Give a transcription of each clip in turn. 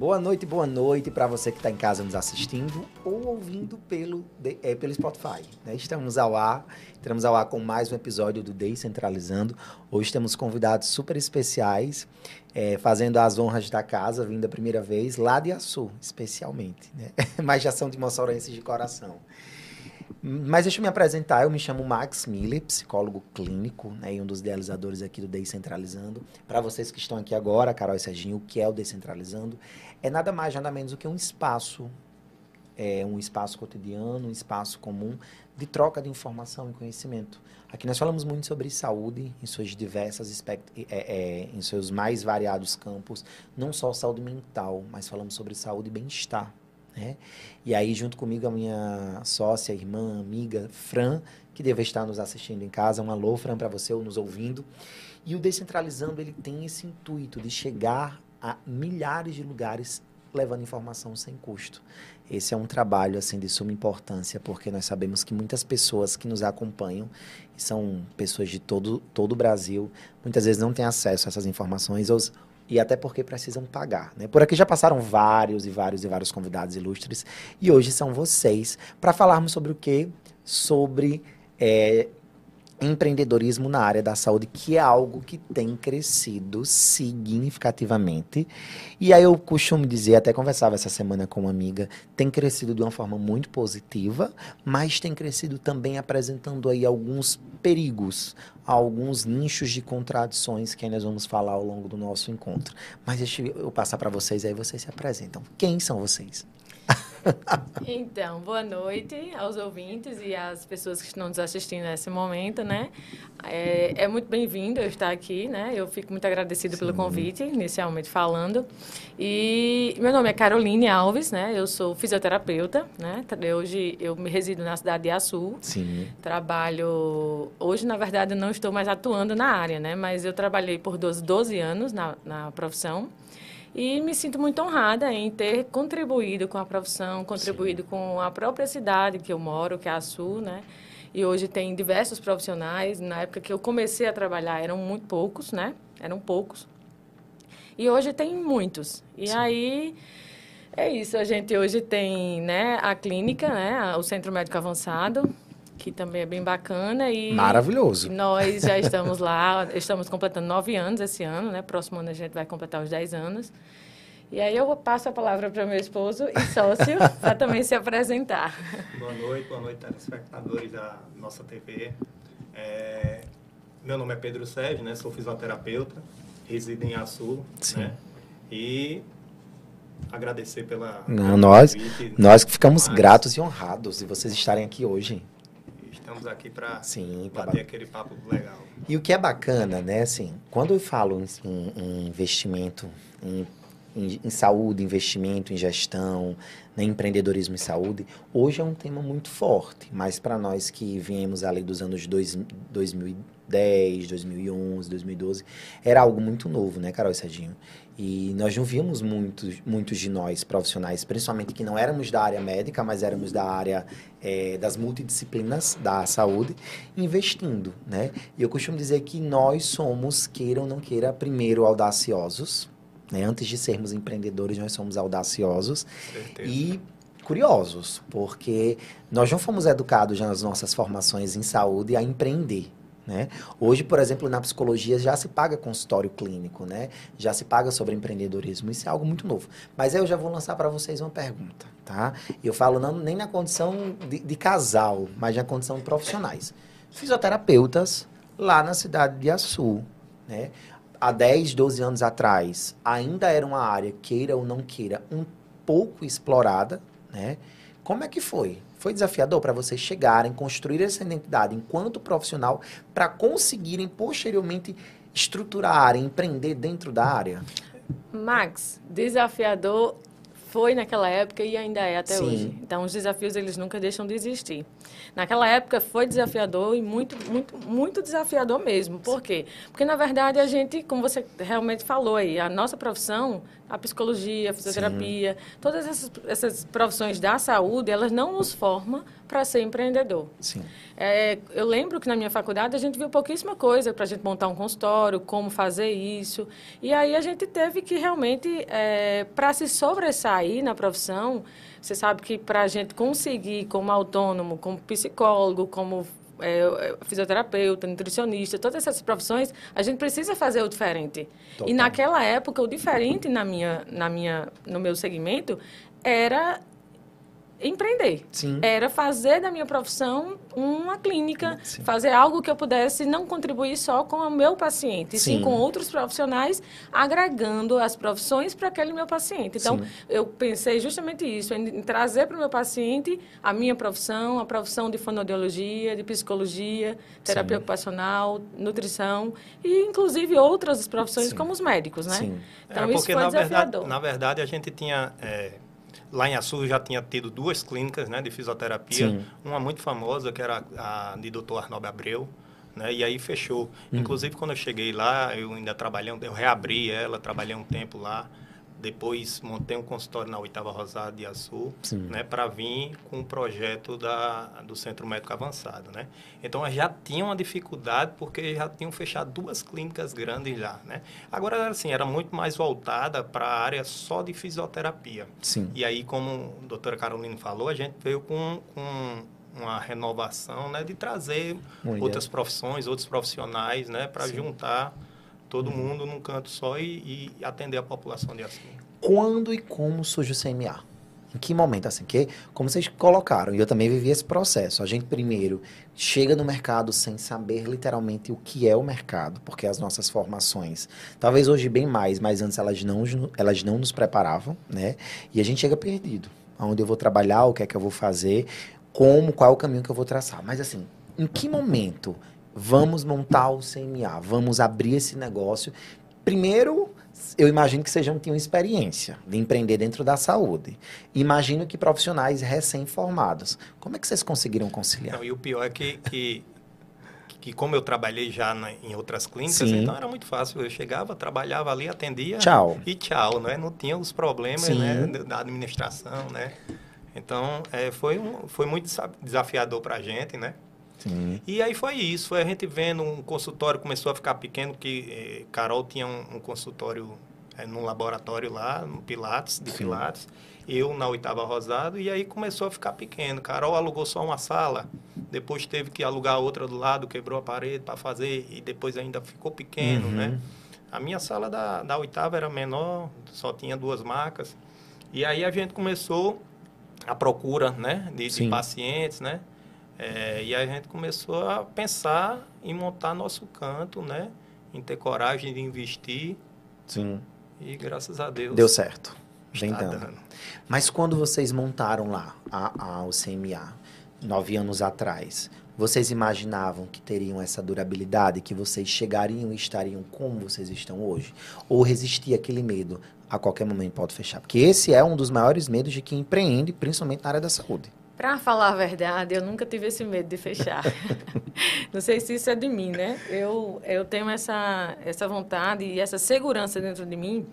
Boa noite, boa noite para você que está em casa nos assistindo ou ouvindo pelo, é, pelo Spotify. Né? Estamos ao ar, estamos ao ar com mais um episódio do Descentralizando. Hoje temos convidados super especiais, é, fazendo as honras da casa, vindo a primeira vez lá de Açu, especialmente. Né? Mas já são de moçorenses de coração. Mas deixa eu me apresentar, eu me chamo Max Miller, psicólogo clínico, né, e um dos idealizadores aqui do Descentralizando. Para vocês que estão aqui agora, Carol e Serginho, o que é o Descentralizando? É nada mais, nada menos do que um espaço, é, um espaço cotidiano, um espaço comum de troca de informação e conhecimento. Aqui nós falamos muito sobre saúde em suas diversas é, é, em seus mais variados campos, não só saúde mental, mas falamos sobre saúde e bem-estar. Né? E aí, junto comigo, a minha sócia, irmã, amiga, Fran, que deve estar nos assistindo em casa. Um alô, Fran, para você ou nos ouvindo. E o Descentralizando, ele tem esse intuito de chegar a milhares de lugares levando informação sem custo. Esse é um trabalho assim de suma importância, porque nós sabemos que muitas pessoas que nos acompanham, são pessoas de todo, todo o Brasil, muitas vezes não têm acesso a essas informações e até porque precisam pagar. Né? Por aqui já passaram vários e vários e vários convidados ilustres e hoje são vocês para falarmos sobre o quê? Sobre é, empreendedorismo na área da saúde, que é algo que tem crescido significativamente. E aí eu costumo dizer, até conversava essa semana com uma amiga, tem crescido de uma forma muito positiva, mas tem crescido também apresentando aí alguns perigos, alguns nichos de contradições que nós vamos falar ao longo do nosso encontro. Mas deixa eu passar para vocês aí, vocês se apresentam. Quem são vocês? Então, boa noite aos ouvintes e às pessoas que estão nos assistindo nesse momento, né? É, é muito bem-vindo eu estar aqui, né? Eu fico muito agradecido Sim. pelo convite, inicialmente falando. E meu nome é Caroline Alves, né? Eu sou fisioterapeuta, né? Hoje eu me resido na cidade de Açu. Sim. Trabalho... Hoje, na verdade, eu não estou mais atuando na área, né? Mas eu trabalhei por 12, 12 anos na, na profissão. E me sinto muito honrada em ter contribuído com a profissão, contribuído Sim. com a própria cidade que eu moro, que é a Sul, né? E hoje tem diversos profissionais. Na época que eu comecei a trabalhar eram muito poucos, né? Eram poucos. E hoje tem muitos. E Sim. aí é isso. A gente hoje tem, né, a clínica, né, o Centro Médico Avançado, que também é bem bacana. E Maravilhoso. Nós já estamos lá, estamos completando nove anos esse ano, né? Próximo ano a gente vai completar os dez anos. E aí eu passo a palavra para meu esposo e sócio para também se apresentar. Boa noite, boa noite, telespectadores da nossa TV. É, meu nome é Pedro Sérgio, né? Sou fisioterapeuta, resido em Açul, Sim. né? E agradecer pela Não, nós nós que ficamos gratos e honrados de vocês estarem aqui hoje estamos aqui para bater aquele papo legal. E o que é bacana, né, assim, quando eu falo em, em investimento, em, em, em, saúde, investimento em gestão, né, empreendedorismo em saúde, hoje é um tema muito forte, mas para nós que viemos ali dos anos dois, 2010, 2011, 2012, era algo muito novo, né, Carol e Serginho? E nós não víamos muitos, muitos de nós profissionais, principalmente que não éramos da área médica, mas éramos da área é, das multidisciplinas da saúde, investindo, né? E eu costumo dizer que nós somos, queira ou não queira, primeiro audaciosos, né? Antes de sermos empreendedores, nós somos audaciosos Certeza. e curiosos, porque nós não fomos educados nas nossas formações em saúde a empreender. Né? Hoje, por exemplo, na psicologia já se paga consultório clínico, né? já se paga sobre empreendedorismo. Isso é algo muito novo. Mas eu já vou lançar para vocês uma pergunta. Tá? Eu falo não, nem na condição de, de casal, mas na condição de profissionais. Fisioterapeutas lá na cidade de Açu. Né? Há 10, 12 anos atrás, ainda era uma área, queira ou não queira, um pouco explorada. Né? Como é que foi? Foi desafiador para vocês chegarem, construir essa identidade enquanto profissional para conseguirem posteriormente estruturar, empreender dentro da área? Max, desafiador foi naquela época e ainda é até Sim. hoje. Então, os desafios, eles nunca deixam de existir. Naquela época, foi desafiador e muito, muito, muito desafiador mesmo. Por quê? Porque, na verdade, a gente, como você realmente falou aí, a nossa profissão, a psicologia, a fisioterapia, todas essas, essas profissões da saúde, elas não nos formam para ser empreendedor. Sim. É, eu lembro que na minha faculdade a gente viu pouquíssima coisa para a gente montar um consultório, como fazer isso. E aí a gente teve que realmente, é, para se sobressair na profissão, você sabe que para a gente conseguir, como autônomo, como psicólogo, como é, fisioterapeuta, nutricionista, todas essas profissões, a gente precisa fazer o diferente. Total. E naquela época, o diferente na minha, na minha, no meu segmento era empreender. Sim. Era fazer da minha profissão uma clínica, Sim. fazer algo que eu pudesse não contribuir só com o meu paciente, sim, Sim. com outros profissionais, agregando as profissões para aquele meu paciente. Então, Sim. eu pensei justamente isso, em, trazer para o meu paciente a minha profissão, a profissão de fonoaudiologia, de psicologia, terapia Sim. ocupacional, nutrição e, inclusive, outras profissões Sim. como os médicos, né? Sim. Então, é, isso porque foi na verdade, desafiador. na verdade a gente tinha é, lá em Açu já tinha tido duas clínicas, né, de fisioterapia, Sim. uma muito famosa que era a de Dr. Arnob Abreu, né, e aí fechou. Uhum. Inclusive quando eu cheguei lá, eu ainda trabalhei, eu reabri ela, trabalhei um tempo lá. Depois montei um consultório na Oitava Rosada de Açu, Sim. né, para vir com o projeto da, do Centro Médico Avançado, né? Então já tinha uma dificuldade porque já tinham fechado duas clínicas grandes lá, né? Agora assim era muito mais voltada para a área só de fisioterapia. Sim. E aí, como a doutora Carolina falou, a gente veio com, com uma renovação, né, de trazer Uma outras profissões, outros profissionais, né, para juntar todo mundo num canto só e, e atender a população de assim. Quando e como surge o CMA? Em que momento, assim? Que, como vocês colocaram, e eu também vivi esse processo. A gente primeiro chega no mercado sem saber literalmente o que é o mercado, porque as nossas formações, talvez hoje bem mais, mas antes elas não, elas não nos preparavam, né? E a gente chega perdido. Aonde eu vou trabalhar, o que é que eu vou fazer, como, qual é o caminho que eu vou traçar. Mas assim, em que momento vamos montar o CMA? Vamos abrir esse negócio? Primeiro, eu imagino que vocês já tinham experiência de empreender dentro da saúde. Imagino que profissionais recém-formados. Como é que vocês conseguiram conciliar? Não, e o pior é que, que, que como eu trabalhei já na- em outras clínicas, Sim. então era muito fácil. Eu chegava, trabalhava ali, atendia Tchau. e tchau, né? Não tinha os problemas Sim. né, da administração, né? Então, é, foi, um, foi muito desa- desafiador para a gente, né? Sim. E aí foi isso, foi a gente vendo um consultório começou a ficar pequeno, que eh, Carol tinha um, um consultório eh, num laboratório lá, no Pilates, de Sim. Pilates, eu na oitava Rosado, e aí começou a ficar pequeno. Carol alugou só uma sala, depois teve que alugar outra do lado, quebrou a parede para fazer, e depois ainda ficou pequeno, Uhum. né? A minha sala da, da oitava era menor, só tinha duas macas. E aí a gente começou a procura, né, de, de pacientes, né? É, e a gente começou a pensar em montar nosso canto, né? Em ter coragem de investir Sim. e graças a Deus Deu certo. Vem dando. dando. Mas quando vocês montaram lá a, a, o CMA, nove anos atrás, vocês imaginavam que teriam essa durabilidade, que vocês chegariam e estariam como vocês estão hoje? Ou resistia aquele medo? A qualquer momento pode fechar. Porque esse é um dos maiores medos de quem empreende, principalmente na área da saúde. Para falar a verdade, eu nunca tive esse medo de fechar. Não sei se isso é de mim, né? Eu, eu tenho essa, essa vontade e essa segurança dentro de mim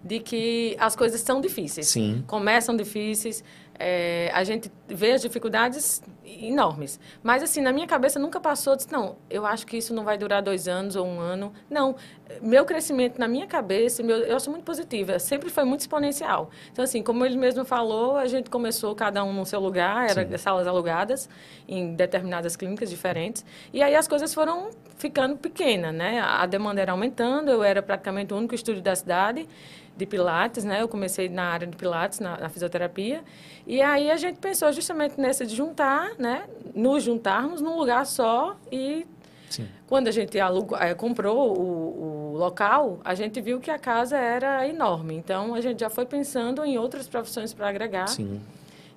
de que as coisas são difíceis. Sim. Começam difíceis, é, a gente vê as dificuldades enormes. Mas, assim, na minha cabeça nunca passou, disse, não, eu acho que isso não vai durar dois anos ou um ano. Não, meu crescimento na minha cabeça, meu, eu sou muito positiva, sempre foi muito exponencial. Então, assim, como ele mesmo falou, a gente começou cada um no seu lugar, era Sim. salas alugadas em determinadas clínicas diferentes. E aí as coisas foram ficando pequenas, né? A demanda era aumentando, eu era praticamente o único estúdio da cidade de Pilates, né? Eu comecei na área de Pilates, na, na fisioterapia. E aí a gente pensou justamente nessa de juntar, né? Nos juntarmos num lugar só e Sim. quando a gente alugou, eh, comprou o, o local, a gente viu que a casa era enorme. Então, a gente já foi pensando em outras profissões para agregar. Sim.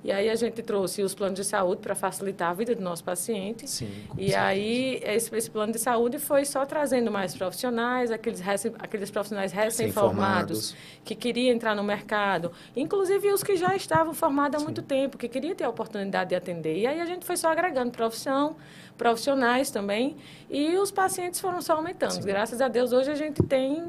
E aí a gente trouxe os planos de saúde para facilitar a vida do nosso paciente. Sim, e certeza. aí esse, esse, plano de saúde foi só trazendo mais profissionais, aqueles, aqueles profissionais recém-formados que queriam entrar no mercado, inclusive os que já estavam formados há Sim. muito tempo, que queriam ter a oportunidade de atender. E aí a gente foi só agregando profissão, profissionais também, e os pacientes foram só aumentando. Sim. Graças a Deus, hoje a gente tem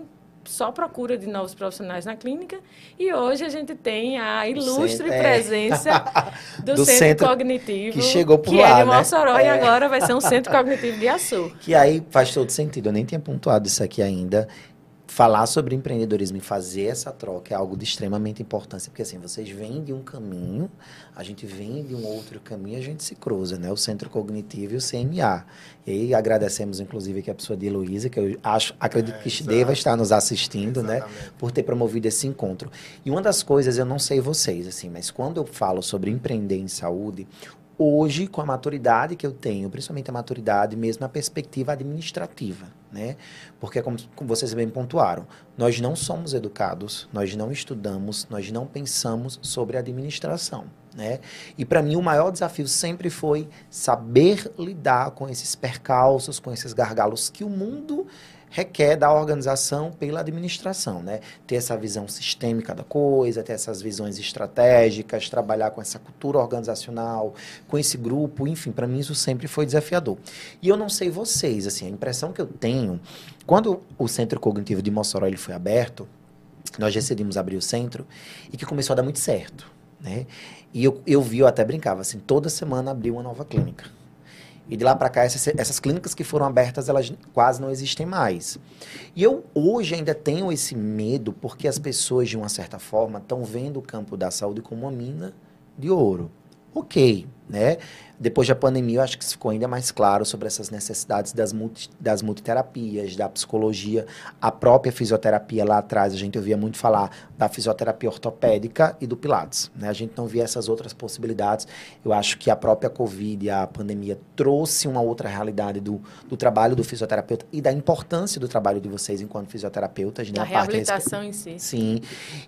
só procura de novos profissionais na clínica e hoje a gente tem a ilustre é. presença do, do centro, centro, Cognitivo que chegou por que lá, é de Mossoró né? e é. agora vai ser um Centro Cognitivo de Açu. Que aí faz todo sentido, eu nem tinha pontuado isso aqui ainda falar sobre empreendedorismo e fazer essa troca é algo de extremamente importância, porque assim, vocês vêm de um caminho, a gente vem de um outro caminho, a gente se cruza, né? O Centro Cognitivo e o CMA. E aí agradecemos, inclusive, aqui a pessoa de Heloísa, que eu acho, acredito é, que exato. deva estar nos assistindo, né? Exatamente. né? Por ter promovido esse encontro. E uma das coisas, eu não sei vocês, assim, mas quando eu falo sobre empreender em saúde, hoje, com a maturidade que eu tenho, principalmente a maturidade mesmo na perspectiva administrativa, né? Porque, como, como vocês bem pontuaram, nós não somos educados, nós não estudamos, nós não pensamos sobre administração, né? E para mim o maior desafio sempre foi saber lidar com esses percalços, com esses gargalos que o mundo requer da organização pela administração, né? Ter essa visão sistêmica da coisa, ter essas visões estratégicas, trabalhar com essa cultura organizacional, com esse grupo, enfim, para mim isso sempre foi desafiador. E eu não sei vocês, assim, a impressão que eu tenho, quando o Centro Cognitivo de Mossoró ele foi aberto, nós decidimos abrir o centro e que começou a dar muito certo, né? E eu, eu vi, eu até brincava assim, toda semana abriu uma nova clínica. E de lá para cá, essas, essas clínicas que foram abertas, elas quase não existem mais. E eu hoje ainda tenho esse medo, porque as pessoas, de uma certa forma, estão vendo o campo da saúde como uma mina de ouro. Ok, né? Depois da pandemia, eu acho que ficou ainda mais claro sobre essas necessidades das, multi, das multiterapias, da psicologia, a própria fisioterapia lá atrás, a gente ouvia muito falar da fisioterapia ortopédica e do Pilates. Né? A gente não via essas outras possibilidades. Eu acho que a própria Covid, a pandemia, trouxe uma outra realidade do, do trabalho do fisioterapeuta e da importância do trabalho de vocês enquanto fisioterapeutas. Né? Da reabilitação em si. Sim.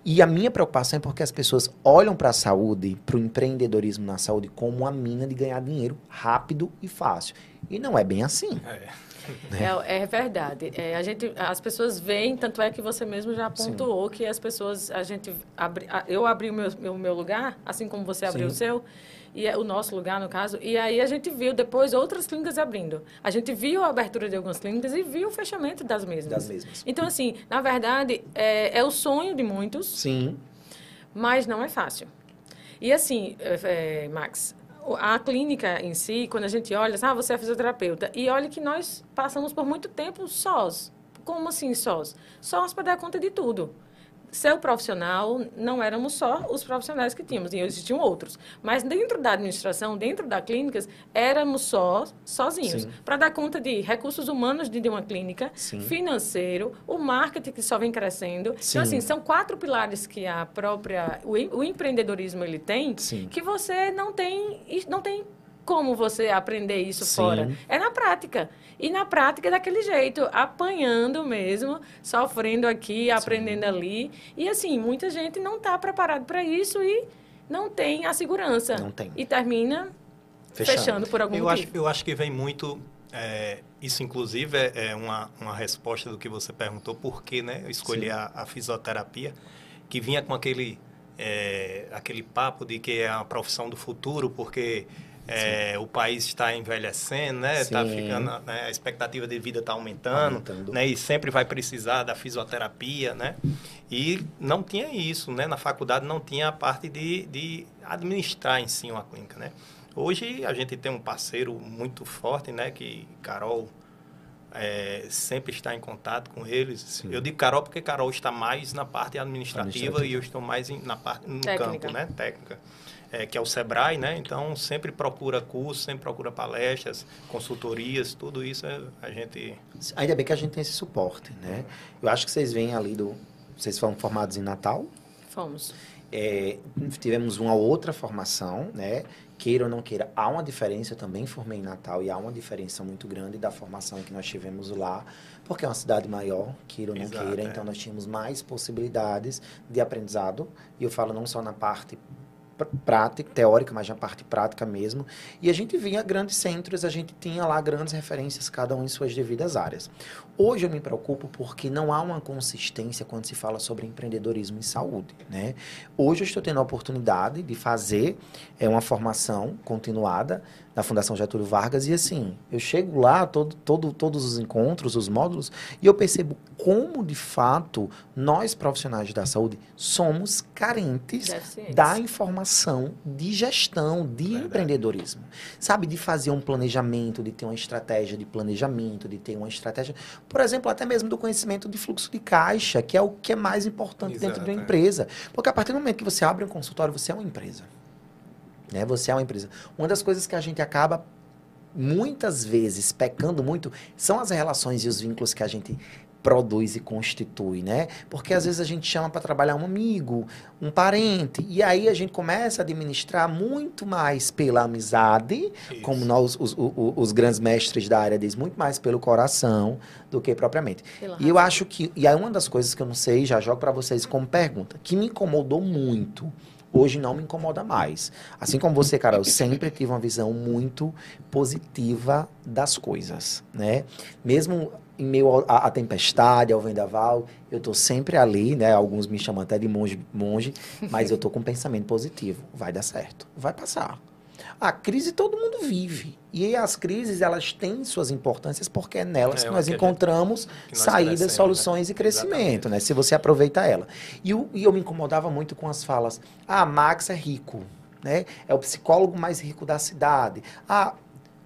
E a minha preocupação é porque as pessoas olham para a saúde, para o empreendedorismo na saúde, como uma mina de ganhar dinheiro rápido e fácil. E não é bem assim. É. É, é verdade. É, a gente, as pessoas veem, tanto é que você mesmo já pontuou Sim. que as pessoas, a gente abri, eu abri o meu, o meu lugar, assim como você abriu Sim. o seu, e é o nosso lugar no caso, e aí a gente viu depois outras clínicas abrindo. A gente viu a abertura de algumas clínicas e viu o fechamento das mesmas. Das mesmas. Então assim, na verdade é, é o sonho de muitos. Sim. Mas não é fácil. E assim, é, é Max, a clínica em si, quando a gente olha, ah, você é fisioterapeuta, e olha que nós passamos por muito tempo sós. Como assim sós? Sós para dar conta de tudo ser profissional, não éramos só os profissionais que tínhamos, e existiam outros. Mas dentro da administração, dentro da clínicas, éramos só sozinhos. Para dar conta de recursos humanos de uma clínica, Sim. financeiro, o marketing que só vem crescendo. Então, Sim. Então, assim, são quatro pilares que a própria... O, o empreendedorismo, ele tem, Sim. que você não tem, não tem como você aprender isso Sim. fora? É na prática. E na prática é daquele jeito, apanhando mesmo, sofrendo aqui, Sim. aprendendo ali. E assim, muita gente não está preparado para isso e não tem a segurança. Não tem. E termina fechando, fechando por algum eu motivo. Acho, eu acho que vem muito... É, isso, inclusive, é, é uma, uma resposta do que você perguntou, por que né, eu escolhi a, a, fisioterapia, que vinha com aquele, é, aquele papo de que é a profissão do futuro, porque é, o país está envelhecendo, né? Está ficando, né? a expectativa de vida está aumentando, aumentando, né? E sempre vai precisar da fisioterapia, né? E não tinha isso, né? Na faculdade não tinha a parte de, de administrar em si uma clínica, né? Hoje a gente tem um parceiro muito forte, né? Que Carol é, sempre está em contato com eles. Sim. Eu digo Carol porque Carol está mais na parte administrativa, administrativa. e eu estou mais em, na parte no Técnica. campo, né? Técnica é, que é o Sebrae, né? Então, sempre procura cursos, sempre procura palestras, consultorias, tudo isso é, a gente... Ainda bem que a gente tem esse suporte, né? Eu acho que vocês vêm ali do... Vocês foram formados em Natal? Fomos. É, tivemos uma outra formação, né? Queira ou não queira, há uma diferença. Eu também formei em Natal e há uma diferença muito grande da formação que nós tivemos lá, porque é uma cidade maior, queira ou não Exato, queira. É. Então, nós tínhamos mais possibilidades de aprendizado. E eu falo não só na parte prática, teórica, mas na parte prática mesmo. E a gente vinha grandes centros, a gente tinha lá grandes referências, cada um em suas devidas áreas. Hoje eu me preocupo porque não há uma consistência quando se fala sobre empreendedorismo em saúde, né? Hoje eu estou tendo a oportunidade de fazer é, uma formação continuada na Fundação Getúlio Vargas e assim, eu chego lá, todo, todo, todos os encontros, os módulos, e eu percebo como, de fato, nós profissionais da saúde somos carentes da informação de gestão, de Verdade. empreendedorismo. Sabe, de fazer um planejamento, de ter uma estratégia de planejamento, de ter uma estratégia, por exemplo, até mesmo do conhecimento de fluxo de caixa, que é o que é mais importante Exato, dentro de uma é. empresa. Porque a partir do momento que você abre um consultório, você é uma empresa. Né? Você é uma empresa. Uma das coisas que a gente acaba muitas vezes pecando muito são as relações e os vínculos que a gente produz e constitui, né? Porque às vezes a gente chama para trabalhar um amigo, um parente, e aí a gente começa a administrar muito mais pela amizade, Isso. como nós, os, os, os, grandes mestres da área dizem, muito mais pelo coração do que propriamente. Pela e razão. eu acho que, e aí uma das coisas que eu não sei, já jogo para vocês como pergunta, que me incomodou muito hoje não me incomoda mais. Assim como você, cara, eu sempre tive uma visão muito positiva das coisas, né? Mesmo em meio à tempestade, ao vendaval, eu estou sempre ali, né? Alguns me chamam até de monge, monge mas eu estou com um pensamento positivo. Vai dar certo, vai passar. A crise todo mundo vive. E as crises, elas têm suas importâncias porque é nelas é, que nós encontramos que nós saídas, né? soluções né? e crescimento, né? Se você aproveita ela. E, eu, e eu me incomodava muito com as falas. Ah, Max é rico, né? É o psicólogo mais rico da cidade. Ah,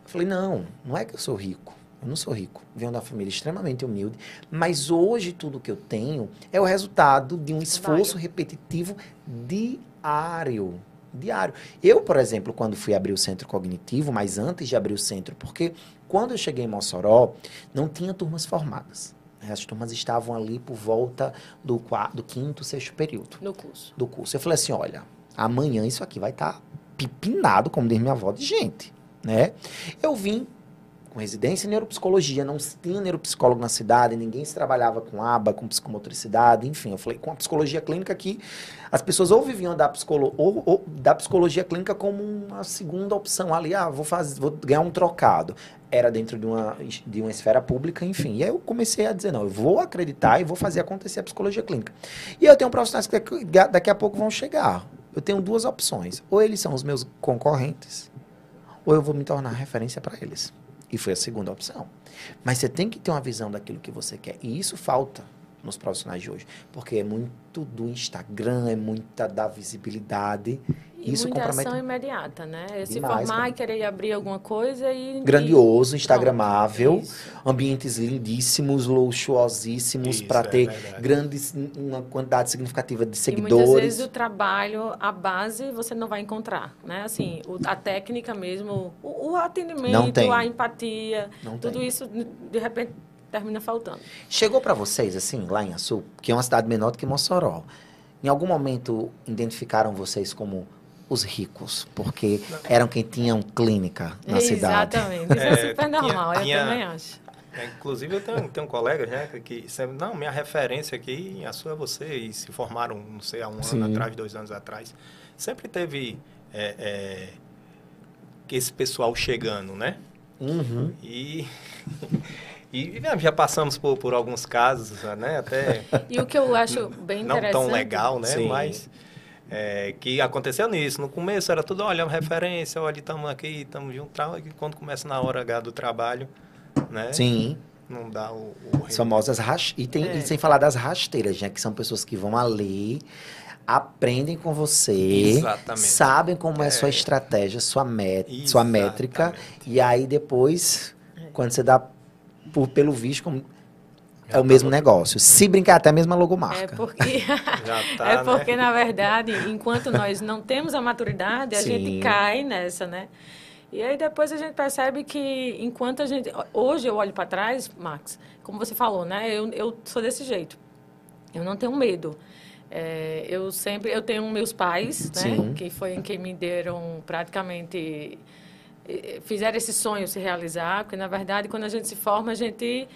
eu falei, não, não é que eu sou rico. Eu não sou rico, venho da família extremamente humilde, mas hoje tudo que eu tenho é o resultado de um esforço repetitivo diário diário. Eu, por exemplo, quando fui abrir o centro cognitivo, mas antes de abrir o centro, porque quando eu cheguei em Mossoró, não tinha turmas formadas. Né? As turmas estavam ali por volta do, quarto, do quinto, sexto período. Do curso. Do curso. Eu falei assim, olha, amanhã isso aqui vai estar tá pipinado, como diz minha avó, de gente, né? Eu vim com residência em neuropsicologia, não tinha neuropsicólogo na cidade, ninguém se trabalhava com aba, com psicomotricidade, enfim, eu falei com a psicologia clínica que as pessoas ou viviam da, psicolo, ou, ou, da psicologia clínica como uma segunda opção ali, ah, vou, fazer, vou ganhar um trocado. Era dentro de uma, de uma esfera pública, enfim. E aí eu comecei a dizer, não, eu vou acreditar e vou fazer acontecer a psicologia clínica. E eu tenho profissionais que daqui a pouco vão chegar. Eu tenho duas opções. Ou eles são os meus concorrentes, ou eu vou me tornar referência para eles. E foi a segunda opção. Mas você tem que ter uma visão daquilo que você quer. E isso falta nos profissionais de hoje. Porque é muito do Instagram, é muita da visibilidade. E isso muita compromete... ação imediata, né? É se Demais, formar e querer abrir alguma coisa e... Grandioso, instagramável, Pronto, ambientes lindíssimos, luxuosíssimos, para é ter verdade. grandes, uma quantidade significativa de seguidores. E muitas vezes o trabalho, a base, você não vai encontrar, né? Assim, o, a técnica mesmo, o, o atendimento, a empatia, não tudo tem. isso, de repente, termina faltando. Chegou para vocês, assim, lá em Açu, que é uma cidade menor do que Mossoró, em algum momento identificaram vocês como os ricos, porque eram quem tinham clínica na cidade. Exatamente, isso é, é super normal, tinha, eu também acho. É, inclusive, eu tenho, tenho colegas né, que sempre, não, minha referência aqui, a sua é você, e se formaram, não sei, há um Sim. ano atrás, dois anos atrás. Sempre teve é, é, esse pessoal chegando, né? Uhum. E, e já passamos por, por alguns casos, né? Até e o que eu acho bem interessante... Não tão legal, né? Sim. Mas é, que aconteceu nisso. No começo era tudo, olha, referência, olha, estamos aqui, estamos juntos. E quando começa na hora H do trabalho, né? Sim. Não dá o... o As famosas ras... e, tem, é. e sem falar das rasteiras, né? Que são pessoas que vão ali aprendem com você, Exatamente. sabem como é, a sua é. estratégia, sua, met sua métrica, e aí depois, quando você dá por, pelo visto, como, é o mesmo negócio. Se brincar, até a mesma logomarca. É porque, tá, é porque né? na verdade, enquanto nós não temos a maturidade, a Sim. gente cai nessa, né? E aí depois a gente percebe que enquanto a gente... Hoje eu olho para trás, Max, como você falou, né? Eu, eu sou desse jeito. Eu não tenho medo. É, eu sempre... Eu tenho meus pais, né? Sim. Que foi em quem me deram praticamente... Fizeram esse sonho se realizar. Porque, na verdade, quando a gente se forma, a gente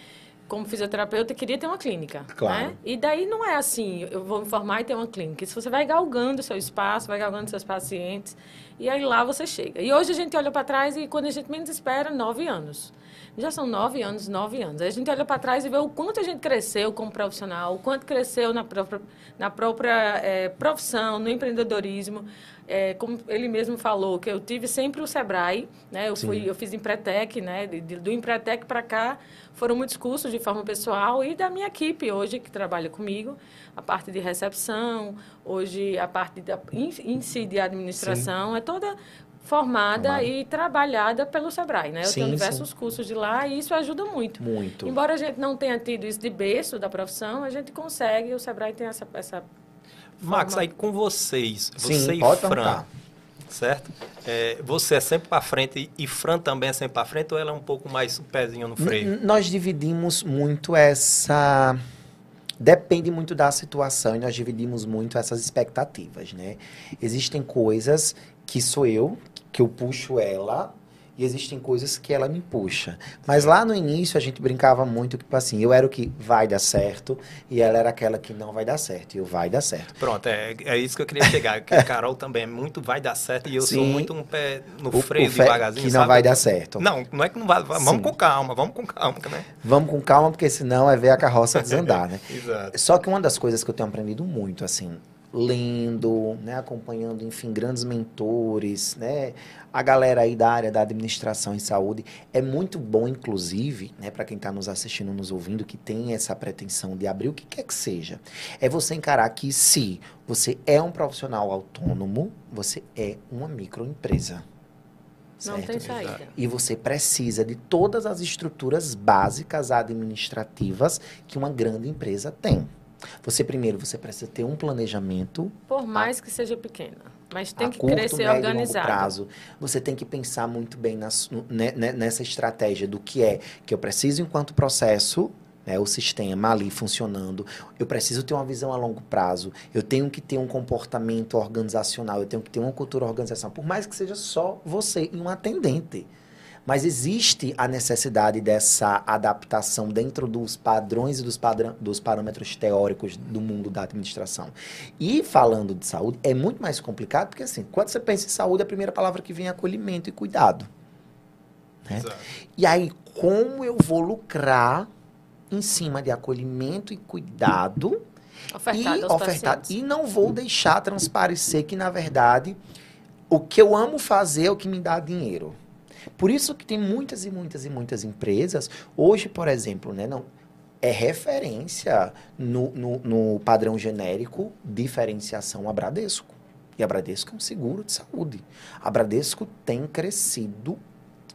como fisioterapeuta, queria ter uma clínica. Claro. Né? E daí não é assim, eu vou me formar e ter uma clínica. Isso você vai galgando seu espaço, vai galgando seus pacientes, e aí lá você chega. E hoje a gente olha para trás e quando a gente menos espera, nove anos. Já são nove anos, nove anos. Aí a gente olha para trás e vê o quanto a gente cresceu como profissional, o quanto cresceu na própria, na própria é, profissão, no empreendedorismo. É, como ele mesmo falou, que eu tive sempre o Sebrae, né? Eu, fui, eu fiz Empretec, né? De, do Empretec para cá foram muitos cursos de forma pessoal e da minha equipe hoje, que trabalha comigo, a parte de recepção, hoje a parte da, em, em si de administração, sim. é toda formada Amado. e trabalhada pelo Sebrae, né? Eu sim, tenho diversos sim. cursos de lá e isso ajuda muito. Muito. Embora a gente não tenha tido isso de berço da profissão, a gente consegue, o Sebrae tem essa, essa Max, forma... aí com vocês, você Sim, e Fran, certo? É, você é sempre para frente e Fran também é sempre para frente ou ela é um pouco mais o pezinho no freio? N nós dividimos muito essa... Depende muito da situação e nós dividimos muito essas expectativas, né? Existem coisas que sou eu, que eu puxo ela e existem coisas que ela me puxa. Mas lá no início a gente brincava muito, tipo assim, eu era o que vai dar certo e ela era aquela que não vai dar certo. E eu vai dar certo. Pronto, é, é isso que eu queria chegar. Que a Carol também é muito vai dar certo e eu Sim, sou muito um pé no o, freio o devagarzinho. Que não sabe? vai dar certo. Não, não é que não vai. Vamos Sim. com calma, vamos com calma, né? Vamos com calma, porque senão é ver a carroça desandar, né? Exato. Só que uma das coisas que eu tenho aprendido muito, assim, lendo, né, acompanhando, enfim, grandes mentores, né, a galera aí da área da administração em saúde. É muito bom, inclusive, né, para quem está nos assistindo, nos ouvindo, que tem essa pretensão de abrir o que quer que seja, é você encarar que se você é um profissional autônomo, você é uma microempresa. Certo? Não tem saída. E você precisa de todas as estruturas básicas administrativas que uma grande empresa tem. Você primeiro, você precisa ter um planejamento. Por mais a, que seja pequena, mas tem que curto, crescer médio, organizado. Longo prazo. Você tem que pensar muito bem né, né, nessa estratégia do que é que eu preciso enquanto processo né, o sistema ali funcionando. Eu preciso ter uma visão a longo prazo. Eu tenho que ter um comportamento organizacional. Eu tenho que ter uma cultura organizacional. Por mais que seja só você e um atendente. Mas existe a necessidade dessa adaptação dentro dos padrões e dos, padrão, dos parâmetros teóricos do mundo da administração. E falando de saúde, é muito mais complicado, porque assim, quando você pensa em saúde, a primeira palavra que vem é acolhimento e cuidado. Né? E aí, como eu vou lucrar em cima de acolhimento e cuidado ofertado e, ofertado, e não vou deixar transparecer que, na verdade, o que eu amo fazer é o que me dá dinheiro. Por isso que tem muitas e muitas e muitas empresas, hoje, por exemplo, né, não, é referência no, no, no padrão genérico diferenciação a Bradesco. E a Bradesco é um seguro de saúde. A Bradesco tem crescido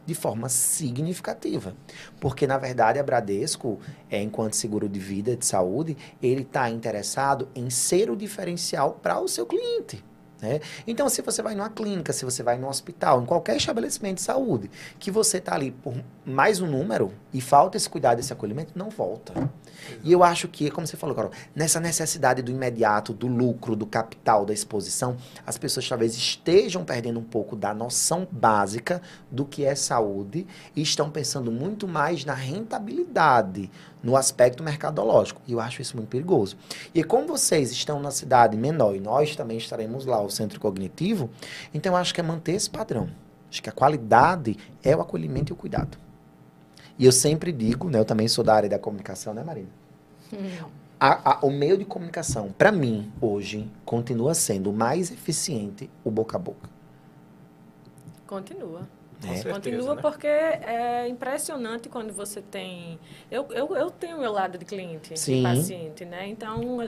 de forma significativa. Porque, na verdade, a Bradesco, é, enquanto seguro de vida, de saúde, ele está interessado em ser o diferencial para o seu cliente. Né? Então, se você vai numa clínica, se você vai num hospital, em qualquer estabelecimento de saúde, que você está ali por mais um número e falta esse cuidado, esse acolhimento, não volta. E eu acho que, como você falou, Carol, nessa necessidade do imediato, do lucro, do capital, da exposição, as pessoas talvez estejam perdendo um pouco da noção básica do que é saúde e estão pensando muito mais na rentabilidade, no aspecto mercadológico. E eu acho isso muito perigoso. E como vocês estão na cidade menor e nós também estaremos lá, o centro cognitivo, então eu acho que é manter esse padrão. Acho que a qualidade é o acolhimento e o cuidado. E eu sempre digo, né, eu também sou da área da comunicação, né, Marina? A, a, o meio de comunicação, para mim, hoje, continua sendo mais eficiente o boca a boca. Continua. É. Certeza, Continua né? porque é impressionante quando você tem. Eu, eu, eu tenho o meu lado de cliente, Sim. de paciente, né? Então,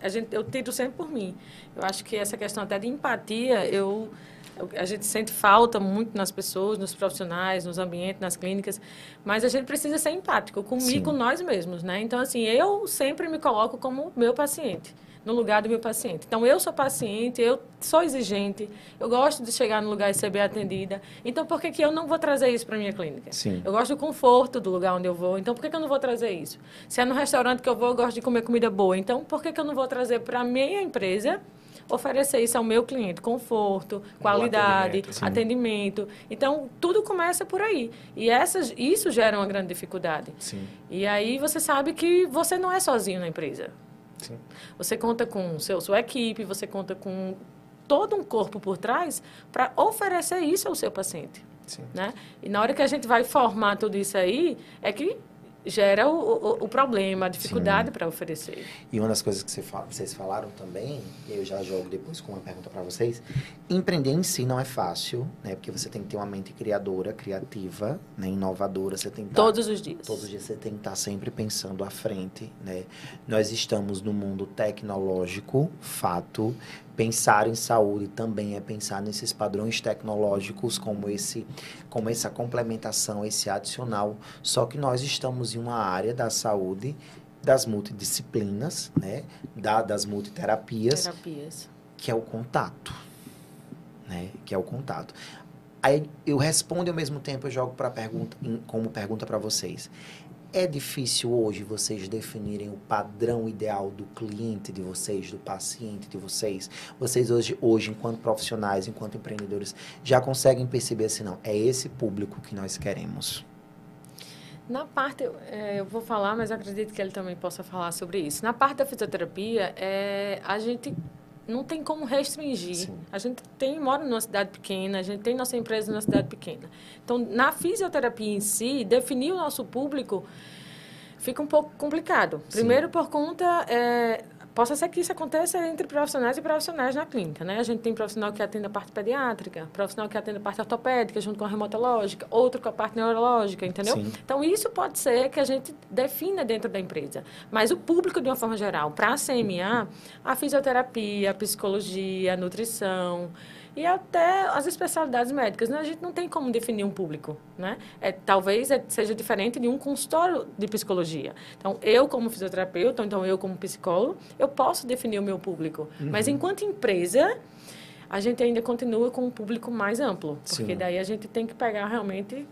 a gente, eu tiro sempre por mim. Eu acho que essa questão até de empatia, eu, eu, a gente sente falta muito nas pessoas, nos profissionais, nos ambientes, nas clínicas, mas a gente precisa ser empático comigo, com nós mesmos, né? Então, assim, eu sempre me coloco como meu paciente no lugar do meu paciente. Então, eu sou paciente, eu sou exigente, eu gosto de chegar no lugar e ser bem atendida. Então, por que, que eu não vou trazer isso para a minha clínica? Sim. Eu gosto do conforto do lugar onde eu vou, então por que, que eu não vou trazer isso? Se é no restaurante que eu vou, eu gosto de comer comida boa, então por que, que eu não vou trazer para a minha empresa oferecer isso ao meu cliente, conforto, qualidade, atendimento, atendimento. Então, tudo começa por aí. E essas, isso gera uma grande dificuldade. Sim. E aí você sabe que você não é sozinho na empresa. Sim. Você conta com seu, sua equipe, você conta com todo um corpo por trás para oferecer isso ao seu paciente. Sim. Né? E na hora que a gente vai formar tudo isso aí, é que gera o, o, o problema, a dificuldade para oferecer. E uma das coisas que você fala, vocês falaram também, e eu já jogo depois com uma pergunta para vocês, empreender em si não é fácil, né? Porque você tem que ter uma mente criadora, criativa, né? inovadora, você tem que estar, Todos os dias. Todos os dias você tem que estar sempre pensando à frente, né? Nós estamos no mundo tecnológico, fato, pensar em saúde também é pensar nesses padrões tecnológicos como esse como essa complementação esse adicional. Só que nós estamos em uma área da saúde das multidisciplinas né da, das multiterapias Terapias. que é o contato né que é o contato. Aí eu respondo ao mesmo tempo eu jogo para pergunta como pergunta para vocês é difícil hoje vocês definirem o padrão ideal do cliente de vocês, do paciente de vocês? Vocês hoje, hoje enquanto profissionais, enquanto empreendedores, já conseguem perceber assim, não, é esse público que nós queremos? Na parte, é, eu vou falar, mas acredito que ele também possa falar sobre isso. Na parte da fisioterapia, é, a gente não tem como restringir. Sim. A gente tem mora numa cidade pequena, a gente tem nossa empresa numa cidade pequena. Então, na fisioterapia em si, definir o nosso público fica um pouco complicado. Primeiro Sim. por conta é, Possa ser que isso aconteça entre profissionais e profissionais na clínica, né? A gente tem profissional que atende a parte pediátrica, profissional que atende a parte ortopédica junto com a remontológica, outro com a parte neurológica, entendeu? Sim. Então, isso pode ser que a gente defina dentro da empresa. Mas o público, de uma forma geral, para a CMA, a fisioterapia, a psicologia, a nutrição, e até as especialidades médicas. Né? A gente não tem como definir um público. Né? É, talvez é, seja diferente de um consultório de psicologia. Então, eu como fisioterapeuta, então eu como psicólogo, eu posso definir o meu público. Uhum. Mas enquanto empresa, a gente ainda continua com um público mais amplo. Porque Sim. daí a gente tem que pegar realmente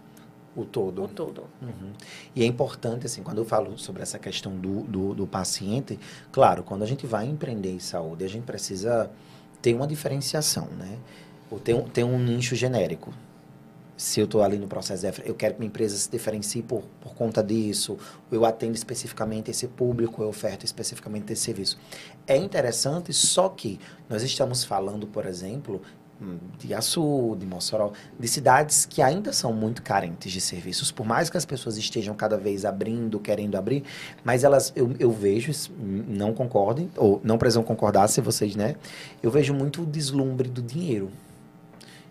o todo. O todo. Uhum. E é importante, assim, quando eu falo sobre essa questão do, do, do, paciente, claro, quando a gente vai empreender em saúde, a gente precisa tem uma diferenciação, né? Ou tem, tem um nicho genérico. Se eu estou ali no processo, de, eu quero que minha empresa se diferencie por, por conta disso, eu atendo especificamente esse público, eu oferto especificamente esse serviço. É interessante, só que nós estamos falando, por exemplo, de Açu, de Mossoró, de cidades que ainda são muito carentes de serviços. Por mais que as pessoas estejam cada vez abrindo, querendo abrir, mas elas, eu, eu vejo, não concordem, ou não precisam concordar se vocês, né? Eu vejo muito o deslumbre do dinheiro.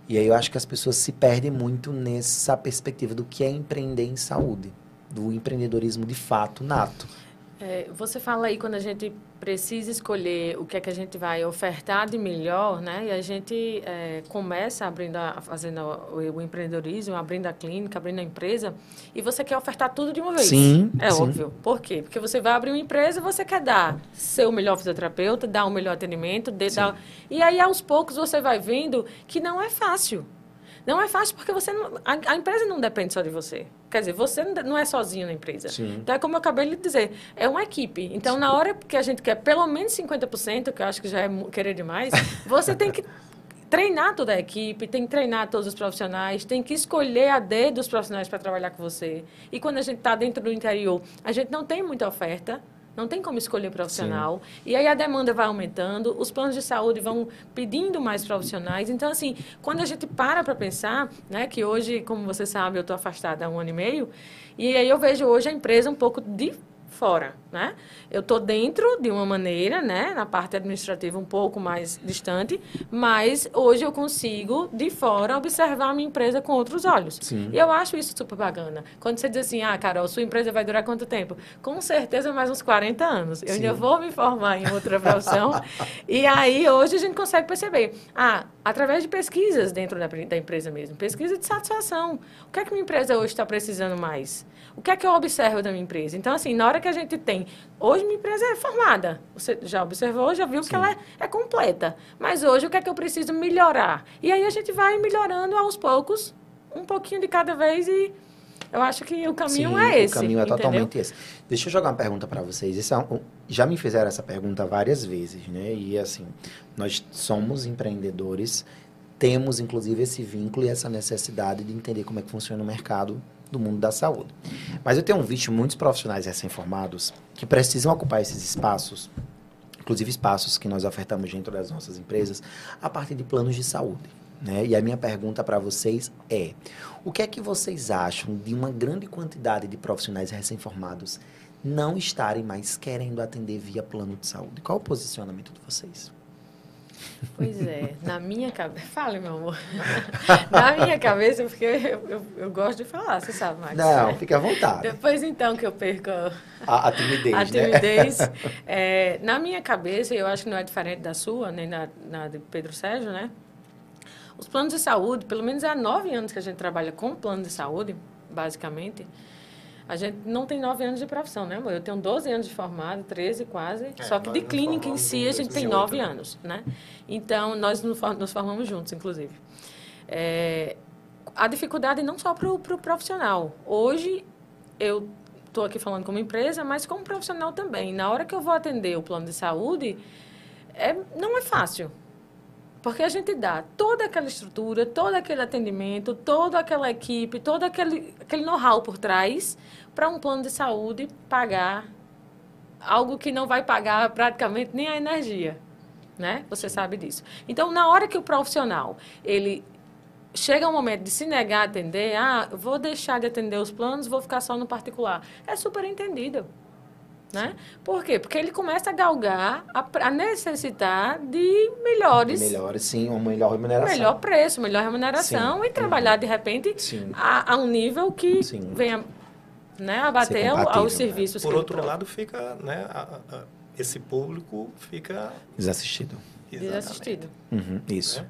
E aí eu acho que as pessoas se perdem muito nessa perspectiva do que é empreender em saúde, do empreendedorismo de fato nato. É, você fala aí quando a gente precisa escolher o que é que a gente vai ofertar de melhor, né? E a gente é, começa abrindo, a, fazendo o, o, empreendedorismo, abrindo a clínica, abrindo a empresa, e você quer ofertar tudo de uma vez. Sim. É sim. óbvio. Por quê? Porque você vai abrir uma empresa, você quer dar ser o melhor fisioterapeuta, dar o melhor atendimento, de, dar... e aí aos poucos você vai vendo que não é fácil. Não é fácil porque você não, a, a, empresa não depende só de você. Quer dizer, você não é sozinho na empresa. Sim. Então, é como eu acabei de dizer, é uma equipe. Então, Sim. na hora que a gente quer pelo menos 50%, que eu acho que já é querer demais, você tem que treinar toda a equipe, tem que treinar todos os profissionais, tem que escolher a D dos profissionais para trabalhar com você. E quando a gente está dentro do interior, a gente não tem muita oferta não tem como escolher profissional. Sim. E aí a demanda vai aumentando, os planos de saúde vão pedindo mais profissionais. Então, assim, quando a gente para para pensar, né, que hoje, como você sabe, eu estou afastada há um ano e meio, e aí eu vejo hoje a empresa um pouco de fora, né? Eu estou dentro de uma maneira, né, na parte administrativa um pouco mais distante, mas hoje eu consigo de fora observar a minha empresa com outros olhos. Sim. E eu acho isso super bacana. Quando você diz assim, ah, Carol, sua empresa vai durar quanto tempo? Com certeza mais uns 40 anos. Eu Sim. ainda vou me formar em outra profissão. e aí hoje a gente consegue perceber, ah, através de pesquisas dentro da, da empresa mesmo, pesquisa de satisfação. O que é que minha empresa hoje está precisando mais? O que é que eu observo da minha empresa? Então, assim, na hora que a gente tem. Hoje, minha empresa é formada. Você já observou, já viu Sim. que ela é, é, completa. Mas hoje, o que é que eu preciso melhorar? E aí a gente vai melhorando aos poucos, um pouquinho de cada vez e Eu acho que o caminho Sim, é esse. O caminho é entendeu? totalmente esse. Deixa eu jogar uma pergunta para vocês. É um, já me fizeram essa pergunta várias vezes, né? E assim, nós somos empreendedores, temos inclusive esse vínculo e essa necessidade de entender como é que funciona o mercado do mundo da saúde. Mas eu tenho visto muitos profissionais recém-formados que precisam ocupar esses espaços, inclusive espaços que nós ofertamos dentro das nossas empresas, a partir de planos de saúde. Né? E a minha pergunta para vocês é: o que é que vocês acham de uma grande quantidade de profissionais recém-formados não estarem mais querendo atender via plano de saúde? Qual o posicionamento de vocês? Pois é, na minha cabeça. Fale, meu amor. na minha cabeça, porque eu, eu, eu, gosto de falar, você sabe, Max. Não, fique à vontade. Depois então que eu perco a, a timidez. A né? timidez. Né? É, na minha cabeça, eu acho que não é diferente da sua, nem da, da de Pedro Sérgio, né? Os planos de saúde, pelo menos há nove anos que a gente trabalha com plano de saúde, basicamente. A gente não tem nove anos de profissão, né, amor? Eu tenho 12 anos de formado, 13 quase. É, só que de clínica em si a gente tem nove anos, né? Então, nós nos formamos juntos, inclusive. É, a dificuldade não só para o pro profissional. Hoje, eu estou aqui falando como empresa, mas como profissional também. Na hora que eu vou atender o plano de saúde, é, não é fácil. Porque a gente dá toda aquela estrutura, todo aquele atendimento, toda aquela equipe, todo aquele, aquele know-how por trás para um plano de saúde pagar algo que não vai pagar praticamente nem a energia, né? Você sabe disso. Então, na hora que o profissional, ele chega um momento de se negar a atender, ah, vou deixar de atender os planos, vou ficar só no particular. É super entendido. Né? Por quê? Porque ele começa a galgar, a, a necessitar de melhores. De melhores, sim, uma melhor remuneração. Melhor preço, melhor remuneração sim. e trabalhar, uhum. de repente, a, a, um nível que sim. venha né, abater aos né? serviços. Por outro lado, fica, né, a, esse público fica... Desassistido. Desassistido. Uhum, isso. É?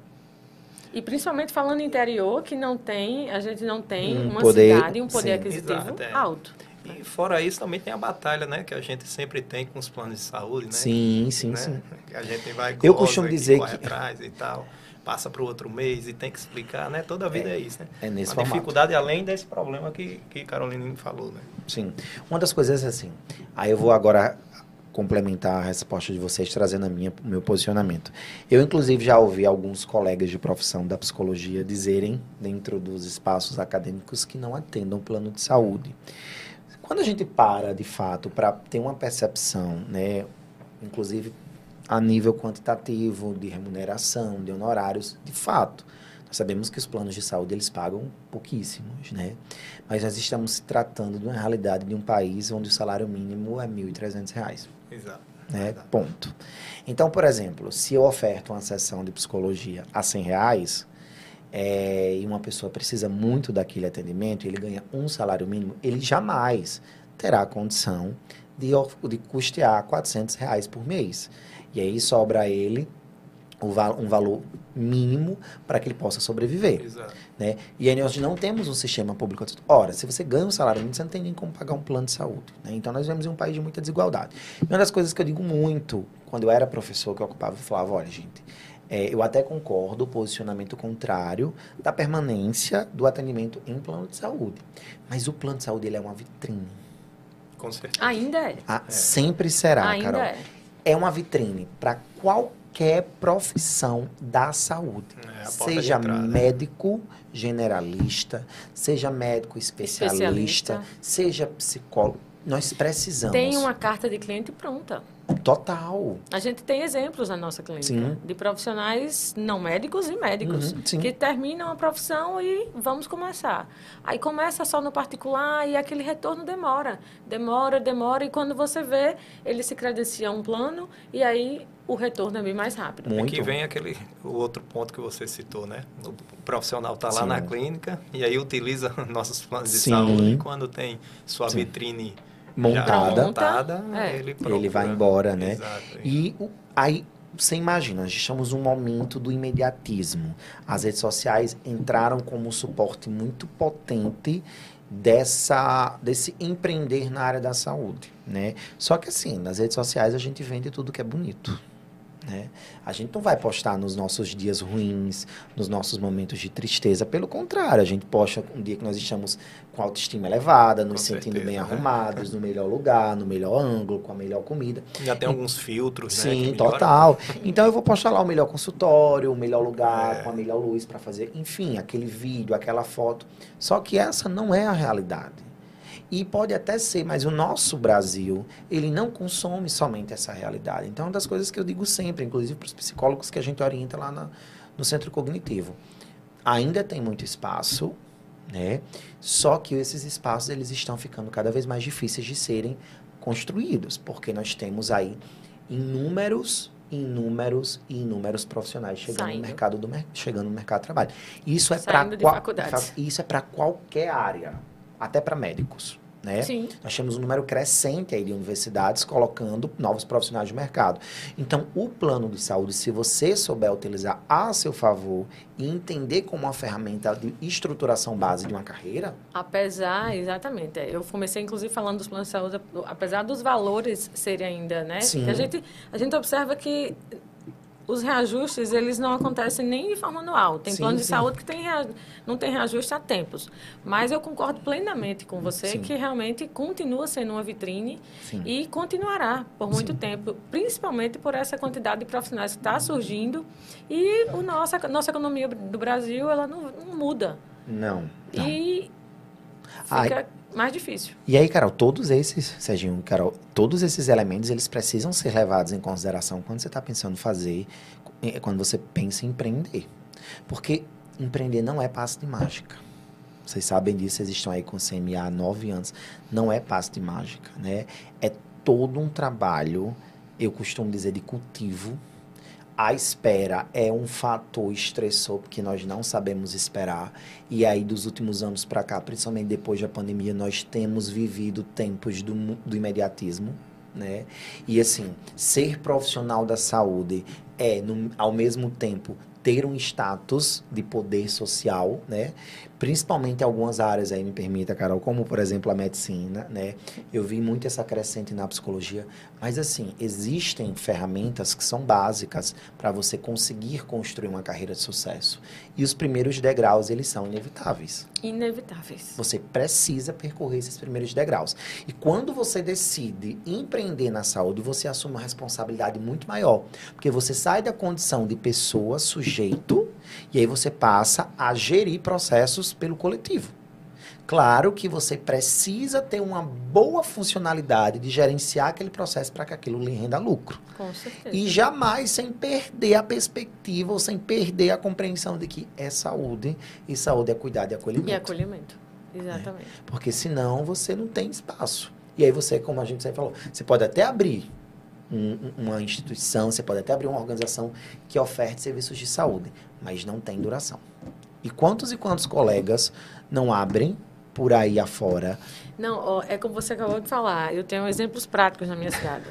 E principalmente falando interior, que não tem, a gente não tem um uma poder, cidade, um poder sim. aquisitivo Exato, é. alto. E fora isso, também tem a batalha, né? Que a gente sempre tem com os planos de saúde, né? Sim, sim, né? sim. A gente vai Eu costumo dizer que... atrás e tal. Passa para o outro mês e tem que explicar, né? Toda a vida é, é isso, né? É nesse Uma formato. dificuldade além desse problema que, que Carolina falou, né? Sim. Uma das coisas é assim, aí eu vou agora complementar a resposta de vocês trazendo a minha meu posicionamento. Eu inclusive já ouvi alguns colegas de profissão da psicologia dizerem dentro dos espaços acadêmicos que não atendam plano de saúde. Quando a gente para, de fato, para ter uma percepção, né, inclusive a nível quantitativo, de remuneração, de honorários, de fato, nós sabemos que os planos de saúde eles pagam pouquíssimos, né? Mas nós estamos tratando de uma realidade de um país onde o salário mínimo é R$ 1.300. Exato. Né? Ponto. Então, por exemplo, se eu oferto uma sessão de psicologia a 100 reais, é, e uma pessoa precisa muito daquele atendimento, ele ganha um salário mínimo, ele jamais terá a condição de, de custear 400 reais por mês. E aí sobra a ele um valor mínimo para que ele possa sobreviver. Exato. Né? E aí nós não temos um sistema público. Ora, se você ganha um salário mínimo, você não tem nem como pagar um plano de saúde. Né? Então nós vivemos em um país de muita desigualdade. E uma das coisas que eu digo muito, quando eu era professor que eu ocupava, eu falava, olha gente, é, eu até concordo o posicionamento contrário da permanência do atendimento em plano de saúde. Mas o plano de saúde ele é uma vitrine. Com certeza. Ainda é. Ah, é. Sempre será, Ainda Carol. É. é uma vitrine para qualquer profissão da saúde. É, seja médico generalista, seja médico especialista, especialista, seja psicólogo. Nós precisamos. Tem uma carta de cliente pronta. Total. A gente tem exemplos na nossa clínica sim. de profissionais não médicos e médicos uhum, que terminam a profissão e vamos começar. Aí começa só no particular e aquele retorno demora. Demora, demora e quando você vê, ele se credencia um plano e aí o retorno é bem mais rápido. Muito. Aqui vem aquele o outro ponto que você citou, né? O profissional está lá na clínica e aí utiliza nossos planos de Sim. saúde quando tem sua Sim. vitrine montada, montada é. ele, ele, vai embora, né? Exato. E o, aí você imagina, nós estamos num momento do imediatismo. As redes sociais entraram como um suporte muito potente dessa desse empreender na área da saúde, né? Só que assim, nas redes sociais a gente vende tudo que é bonito. Né? A gente não vai postar nos nossos dias ruins, nos nossos momentos de tristeza. Pelo contrário, a gente posta um dia que nós estamos com autoestima elevada, nos com sentindo certeza, bem né? arrumados, no melhor lugar, no melhor ângulo, com a melhor comida. Já tem e, alguns filtros, Sim, né, total. Então eu vou postar lá o melhor consultório, o melhor lugar, é. com a melhor luz para fazer, enfim, aquele vídeo, aquela foto. Só que essa não é a realidade. E pode até ser, mas o nosso Brasil, ele não consome somente essa realidade. Então, é uma das coisas que eu digo sempre, inclusive para os psicólogos que a gente orienta lá na, no centro cognitivo. Ainda tem muito espaço, né? Só que esses espaços, eles estão ficando cada vez mais difíceis de serem construídos, porque nós temos aí inúmeros inúmeros e inúmeros profissionais chegando Saindo. no mercado do chegando no mercado de trabalho. Isso é para isso é para qualquer área até para médicos. Né? Sim. Nós temos um número crescente aí de universidades colocando novos profissionais de mercado. Então, o plano de saúde, se você souber utilizar a seu favor e entender como uma ferramenta de estruturação base de uma carreira. Apesar, exatamente. Eu comecei, inclusive, falando dos planos de saúde, apesar dos valores serem ainda, né? Sim. a gente, a gente observa que os reajustes, eles não acontecem nem de forma anual. Tem sim, plano de sim. saúde que tem não tem reajuste há tempos. Mas eu concordo plenamente com você sim. que realmente continua sendo uma vitrine e continuará por muito tempo, principalmente por essa quantidade de profissionais que está surgindo. E o nossa, nossa economia do Brasil, ela não, não muda. Não. não. E fica... Ai mais difícil. E aí, Carol, todos esses, Serginho, Carol, todos esses elementos, eles precisam ser levados em consideração quando você está pensando fazer, eh, quando você pensa em empreender. Porque empreender não é passo de mágica. Vocês sabem disso, vocês estão aí com o CMA há nove anos. Não é passo de mágica, né? É todo um trabalho, eu costumo dizer, de cultivo, a espera é um fator estressor porque nós não sabemos esperar. E aí, dos últimos anos para cá, principalmente depois da pandemia, nós temos vivido tempos do, do imediatismo. Né? E assim, ser profissional da saúde é, no, ao mesmo tempo, ter um status de poder social, né? Principalmente em algumas áreas aí, me permita, Carol, como por exemplo a medicina, né? Eu vi muito essa crescente na psicologia, mas assim, existem ferramentas que são básicas para você conseguir construir uma carreira de sucesso. E os primeiros degraus, eles são inevitáveis. Inevitáveis. Você precisa percorrer esses primeiros degraus. E quando você decide empreender na saúde, você assume uma responsabilidade muito maior, porque você sai da condição de pessoa sujeita jeito, e aí você passa a gerir processos pelo coletivo. Claro que você precisa ter uma boa funcionalidade de gerenciar aquele processo para que aquilo lhe renda lucro. Com certeza. E jamais sem perder a perspectiva ou sem perder a compreensão de que é saúde e saúde é cuidado e acolhimento. E acolhimento, exatamente. É. Porque senão você não tem espaço. E aí você, como a gente sempre falou, você pode até abrir um, uma instituição, você pode até abrir uma organização que oferte serviços de saúde, mas não tem duração. E quantos e quantos colegas não abrem por aí afora? Não, é como você acabou de falar, eu tenho exemplos práticos na minha cidade.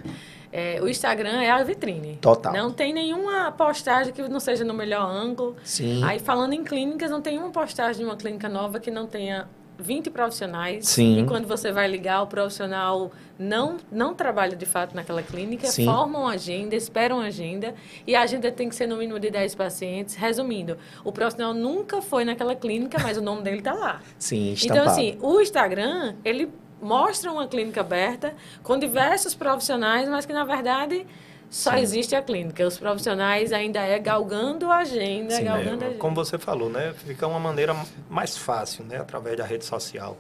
É, o Instagram é a vitrine. Total. Não tem nenhuma postagem que não seja no melhor ângulo. Sim. Aí, falando em clínicas, não tem uma postagem de uma clínica nova que não tenha 20 profissionais. Sim. E quando você vai ligar, o profissional não, não trabalha de fato naquela clínica, Sim. formam agenda, esperam agenda, e a agenda tem que ser no mínimo de 10 pacientes. Resumindo, o profissional nunca foi naquela clínica, mas o nome dele está lá. Sim, estampado. Então, assim, o Instagram, ele mostra uma clínica aberta com diversos profissionais, mas que, na verdade só Sim. existe a clínica. Os profissionais ainda é galgando a agenda, Sim, galgando é, a agenda. Como você falou, né? Fica uma maneira mais fácil, né? Através da rede social.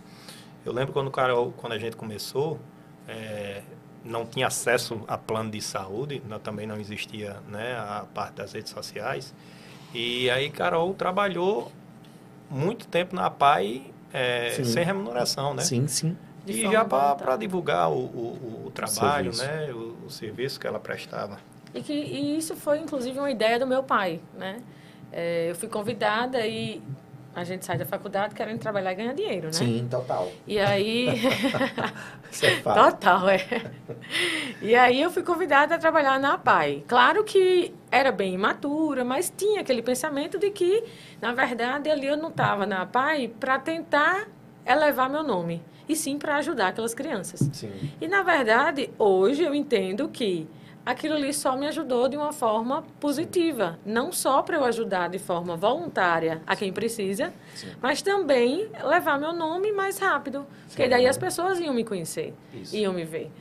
Eu lembro quando, Carol, quando a gente começou, é, não tinha acesso a plano de saúde, não, também não existia né, a parte das redes sociais. E aí Carol trabalhou muito tempo na PAI é, sem remuneração, né? Sim, sim. De e já para divulgar o, o, o trabalho, o né? O, o, serviço que ela prestava. E, que, e isso foi, inclusive, uma ideia do meu pai, né? É, eu fui convidada e a gente sai da faculdade querendo trabalhar e ganhar dinheiro, né? Sim, total. E aí... Isso é fato. Total, é. E aí eu fui convidada a trabalhar na PAI. Claro que era bem imatura, mas tinha aquele pensamento de que, na verdade, ali eu não estava na PAI para tentar elevar meu nome e sim para ajudar aquelas crianças. Sim. E, na verdade, hoje eu entendo que aquilo ali só me ajudou de uma forma positiva. Não só para eu ajudar de forma voluntária a quem precisa, Sim. mas também levar meu nome mais rápido. Sim, porque daí as pessoas iam me conhecer, Isso. iam me ver.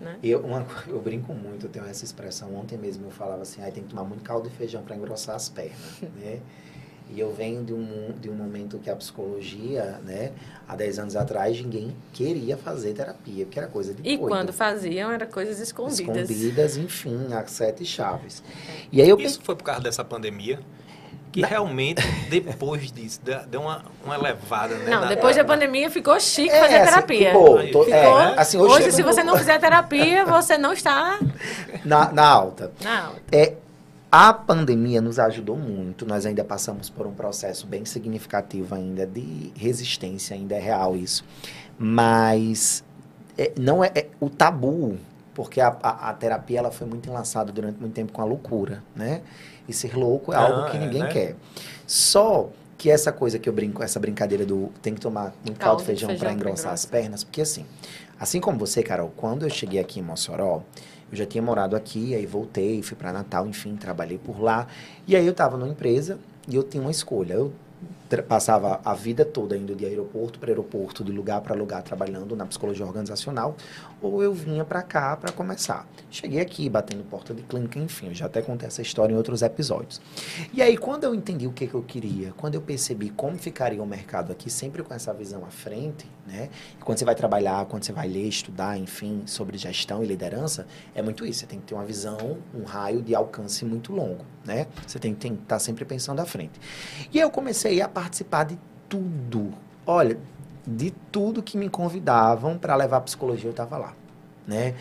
Né? Eu, uma, eu brinco muito, eu tenho essa expressão. Ontem mesmo eu falava assim, ah, tem que tomar muito caldo de feijão para engrossar as pernas, né? E eu venho de um, de um momento que a psicologia, né, há 10 anos atrás, ninguém queria fazer terapia, porque era coisa de E quando faziam, eram coisas escondidas. Escondidas, enfim, a sete chaves. E aí eu Isso foi por causa dessa pandemia? que Na... realmente, depois disso, deu uma, uma elevada, né? Não, depois da pandemia ficou chique é, fazer assim, terapia. Ficou, tô, ficou. É, assim, hoje, hoje se você não fizer terapia, você não está... Na, na alta. Na alta. É, a pandemia nos ajudou muito. Nós ainda passamos por um processo bem significativo ainda de resistência, ainda é real isso. Mas é, não é, é, o tabu, porque a, a, a, terapia ela foi muito enlaçada durante muito tempo com a loucura, né? E ser louco é algo que é, ninguém né? quer. Só que essa coisa que eu brinco, essa brincadeira do tem que tomar um caldo de feijão, feijão para engrossar as pernas, porque assim, assim como você, Carol, quando eu cheguei aqui em Mossoró, eu já tinha morado aqui, aí voltei, fui para Natal, enfim, trabalhei por lá. E aí eu estava numa empresa e eu tinha uma escolha. Eu passava a vida toda indo de aeroporto para aeroporto, de lugar para lugar, trabalhando na psicologia organizacional, ou eu vinha para cá para começar. Cheguei aqui, batendo porta de clínica, enfim, eu já até contei essa história em outros episódios. E aí, quando eu entendi o que, que eu queria, quando eu percebi como ficaria o mercado aqui, sempre com essa visão à frente, né? E quando você vai trabalhar, quando você vai ler, estudar, enfim, sobre gestão e liderança, é muito isso. Você tem que ter uma visão, um raio de alcance muito longo, né? Você tem que estar tá sempre pensando à frente. E aí eu comecei a participar de tudo. Olha, de tudo que me convidavam para levar psicologia, eu estava lá, né?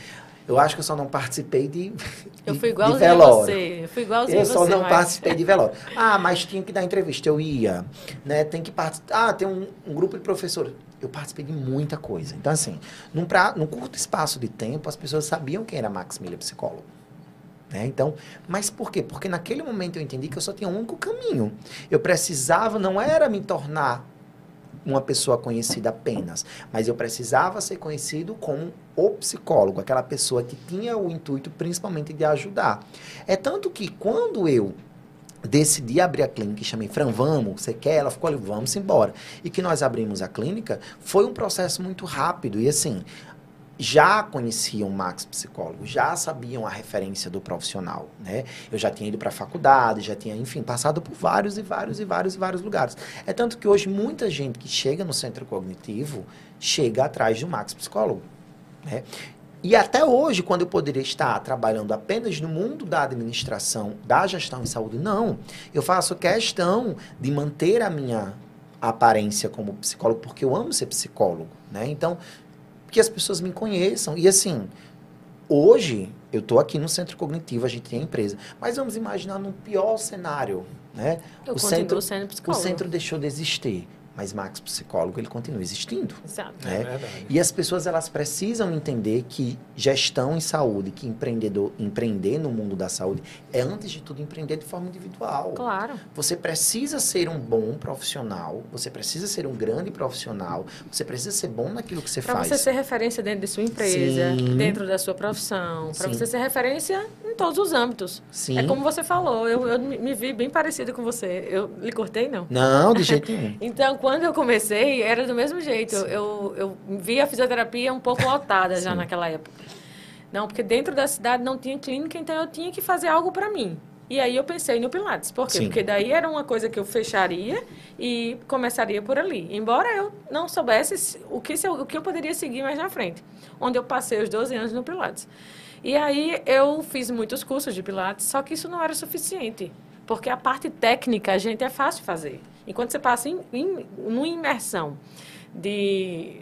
Eu acho que eu só não participei de, Eu fui igualzinho a você. Eu fui igualzinho Eu só você, não mas... participei de velório. Ah, mas tinha que dar entrevista. Eu ia. Né? Tem que participar. Ah, tem um, um, grupo de professores. Eu participei de muita coisa. Então, assim, num, pra, num curto espaço de tempo, as pessoas sabiam quem era Max Miller, psicólogo. Né? Então, mas por quê? Porque naquele momento eu entendi que eu só tinha um único caminho. Eu precisava, não era me tornar uma pessoa conhecida apenas, mas eu precisava ser conhecido como o psicólogo, aquela pessoa que tinha o intuito principalmente de ajudar. É tanto que quando eu decidi abrir a clínica e chamei Fran, vamos, você quer? Ela ficou ali, vamos embora. E que nós abrimos a clínica, foi um processo muito rápido. E assim, já conheciam o Max psicólogo, já sabiam a referência do profissional, né? Eu já tinha ido para a faculdade, já tinha, enfim, passado por vários e vários e vários e vários lugares. É tanto que hoje muita gente que chega no centro cognitivo chega atrás um Max psicólogo, né? E até hoje, quando eu poderia estar trabalhando apenas no mundo da administração, da gestão em saúde, não. Eu faço questão de manter a minha aparência como psicólogo, porque eu amo ser psicólogo, né? Então, que as pessoas me conheçam. E assim, hoje eu estou aqui no centro cognitivo, a gente tem a empresa, mas vamos imaginar num pior cenário, né? Eu o centro, sendo psicólogo. O centro deixou de existir mas Max psicólogo ele continua existindo. Exato. Né? É e as pessoas elas precisam entender que gestão em saúde, que empreendedor empreender no mundo da saúde é antes de tudo empreender de forma individual. Claro. Você precisa ser um bom profissional, você precisa ser um grande profissional, você precisa ser bom naquilo que você pra faz. Para você ser referência dentro de sua empresa, Sim. dentro da sua profissão, para você ser referência em todos os âmbitos. Sim. É como você falou, eu, eu me vi bem parecida com você. Eu lhe cortei não? Não, de jeito nenhum. então quando eu comecei, era do mesmo jeito. Eu, eu vi a fisioterapia um pouco lotada já naquela época. Não, porque dentro da cidade não tinha clínica, então eu tinha que fazer algo para mim. E aí eu pensei no Pilates. Por quê? Sim. Porque daí era uma coisa que eu fecharia e começaria por ali. Embora eu não soubesse o que, o que eu poderia seguir mais na frente. Onde eu passei os 12 anos no Pilates. E aí eu fiz muitos cursos de Pilates, só que isso não era suficiente. Porque a parte técnica a gente é fácil fazer. Enquanto você passa em, em, numa imersão de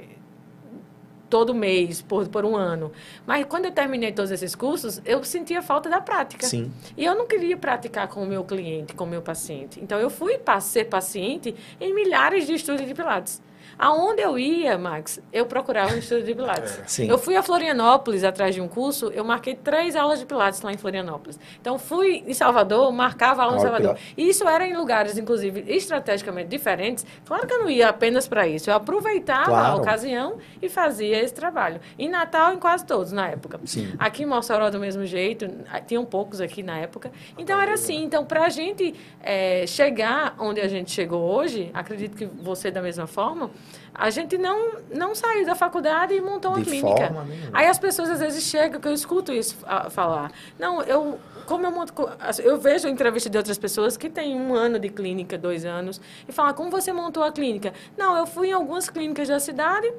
todo mês, por, por um ano. Mas quando eu terminei todos esses cursos, eu sentia falta da prática. Sim. E eu não queria praticar com o meu cliente, com o meu paciente. Então, eu fui ser paciente em milhares de estúdios de Pilates. Aonde eu ia, Max, eu procurava um estúdio de Pilates. É. Sim. Eu fui a Florianópolis atrás de um curso, eu marquei três aulas de Pilates lá em Florianópolis. Então, fui em Salvador, marcava aula em Salvador. E isso era em lugares, inclusive, estrategicamente diferentes. Claro que eu não ia apenas para isso. Eu aproveitava a Claro. ocasião e fazia esse trabalho. Em Natal, em quase todos, na época. Sim. Aqui em Mossoró, do mesmo jeito, tinham poucos aqui na época. Então, era assim. Então, para a gente eh, chegar onde a gente chegou hoje, acredito que você da mesma forma, a gente não, não saiu da faculdade e montou uma De clínica. forma nenhuma. Aí as pessoas às vezes chegam, que eu escuto isso ah, falar. Não, eu. Como eu monto. assim, Eu vejo entrevista de outras pessoas que têm um ano de clínica, dois anos, e falam, como você montou a clínica? Não, eu fui em algumas clínicas da cidade,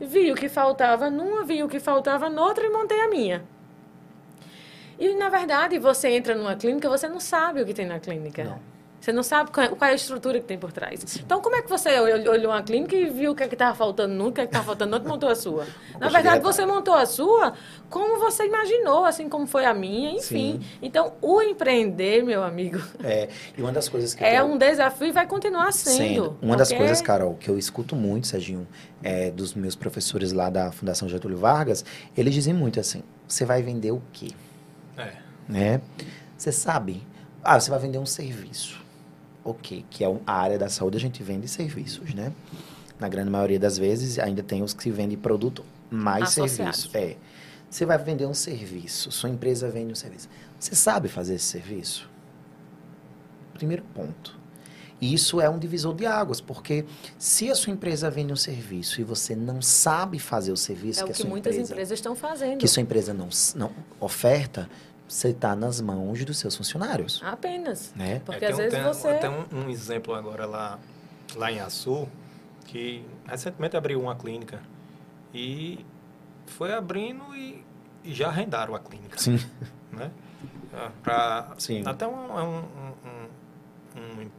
vi o que faltava numa, vi o que faltava noutra e montei a minha. E, na verdade, você entra numa clínica, você não sabe o que tem na clínica. Não. Você não sabe qual é, qual é a estrutura que tem por trás. Então, como é que você ol- olhou uma clínica e viu o que é estava faltando num, o que é estava faltando no outro e montou a sua? Na verdade, você montou a sua como você imaginou, assim como foi a minha, enfim. Sim. Então, o empreender, meu amigo, É, e uma das coisas que é eu- um desafio e vai continuar sendo. Sendo. Uma das porque- coisas, Carol, que eu escuto muito, Serginho, é, dos meus professores lá da Fundação Getúlio Vargas, eles dizem muito assim: você vai vender o quê? É. Né? Você sabe? Ah, você vai vender um serviço. Ok, que é a área da saúde, a gente vende serviços, né? Na grande maioria das vezes, ainda tem os que vendem produto mais Associados. serviço. É. Você vai vender um serviço, sua empresa vende um serviço. Você sabe fazer esse serviço? Primeiro ponto. E isso é um divisor de águas, porque se a sua empresa vende um serviço e você não sabe fazer o serviço É o que a que sua muitas empresa, empresas estão fazendo. que sua empresa não, não oferta, você está nas mãos dos seus funcionários, Apenas. né? Porque É, às um- vezes tem, você. Tem um, um exemplo agora lá, lá em Açu, que recentemente abriu uma clínica e foi abrindo e, e já arrendaram a clínica. Sim. Né? Ah, Pra, Sim. Até um, um, um- um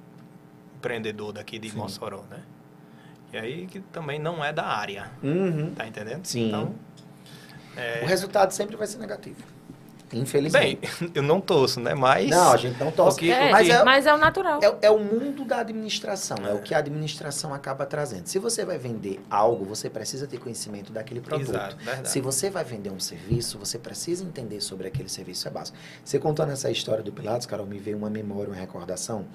empreendedor daqui de Sim. Mossoró, né? E aí que também não é da área, Uhum. tá entendendo? Sim. Então, é, O resultado sempre vai ser negativo. Bem, Infelizmente. eu não torço, né? Mas... não, a gente não torce. o que- É, mas é, mas é o natural. é, é o mundo da administração, é. o que a administração acaba trazendo. Se você vai vender algo, você precisa ter conhecimento daquele produto. Exato, verdade. Se você vai vender um serviço, você precisa entender sobre aquele serviço, é básico. Você contando essa história do Pilates, Carol, me veio uma memória, uma recordação.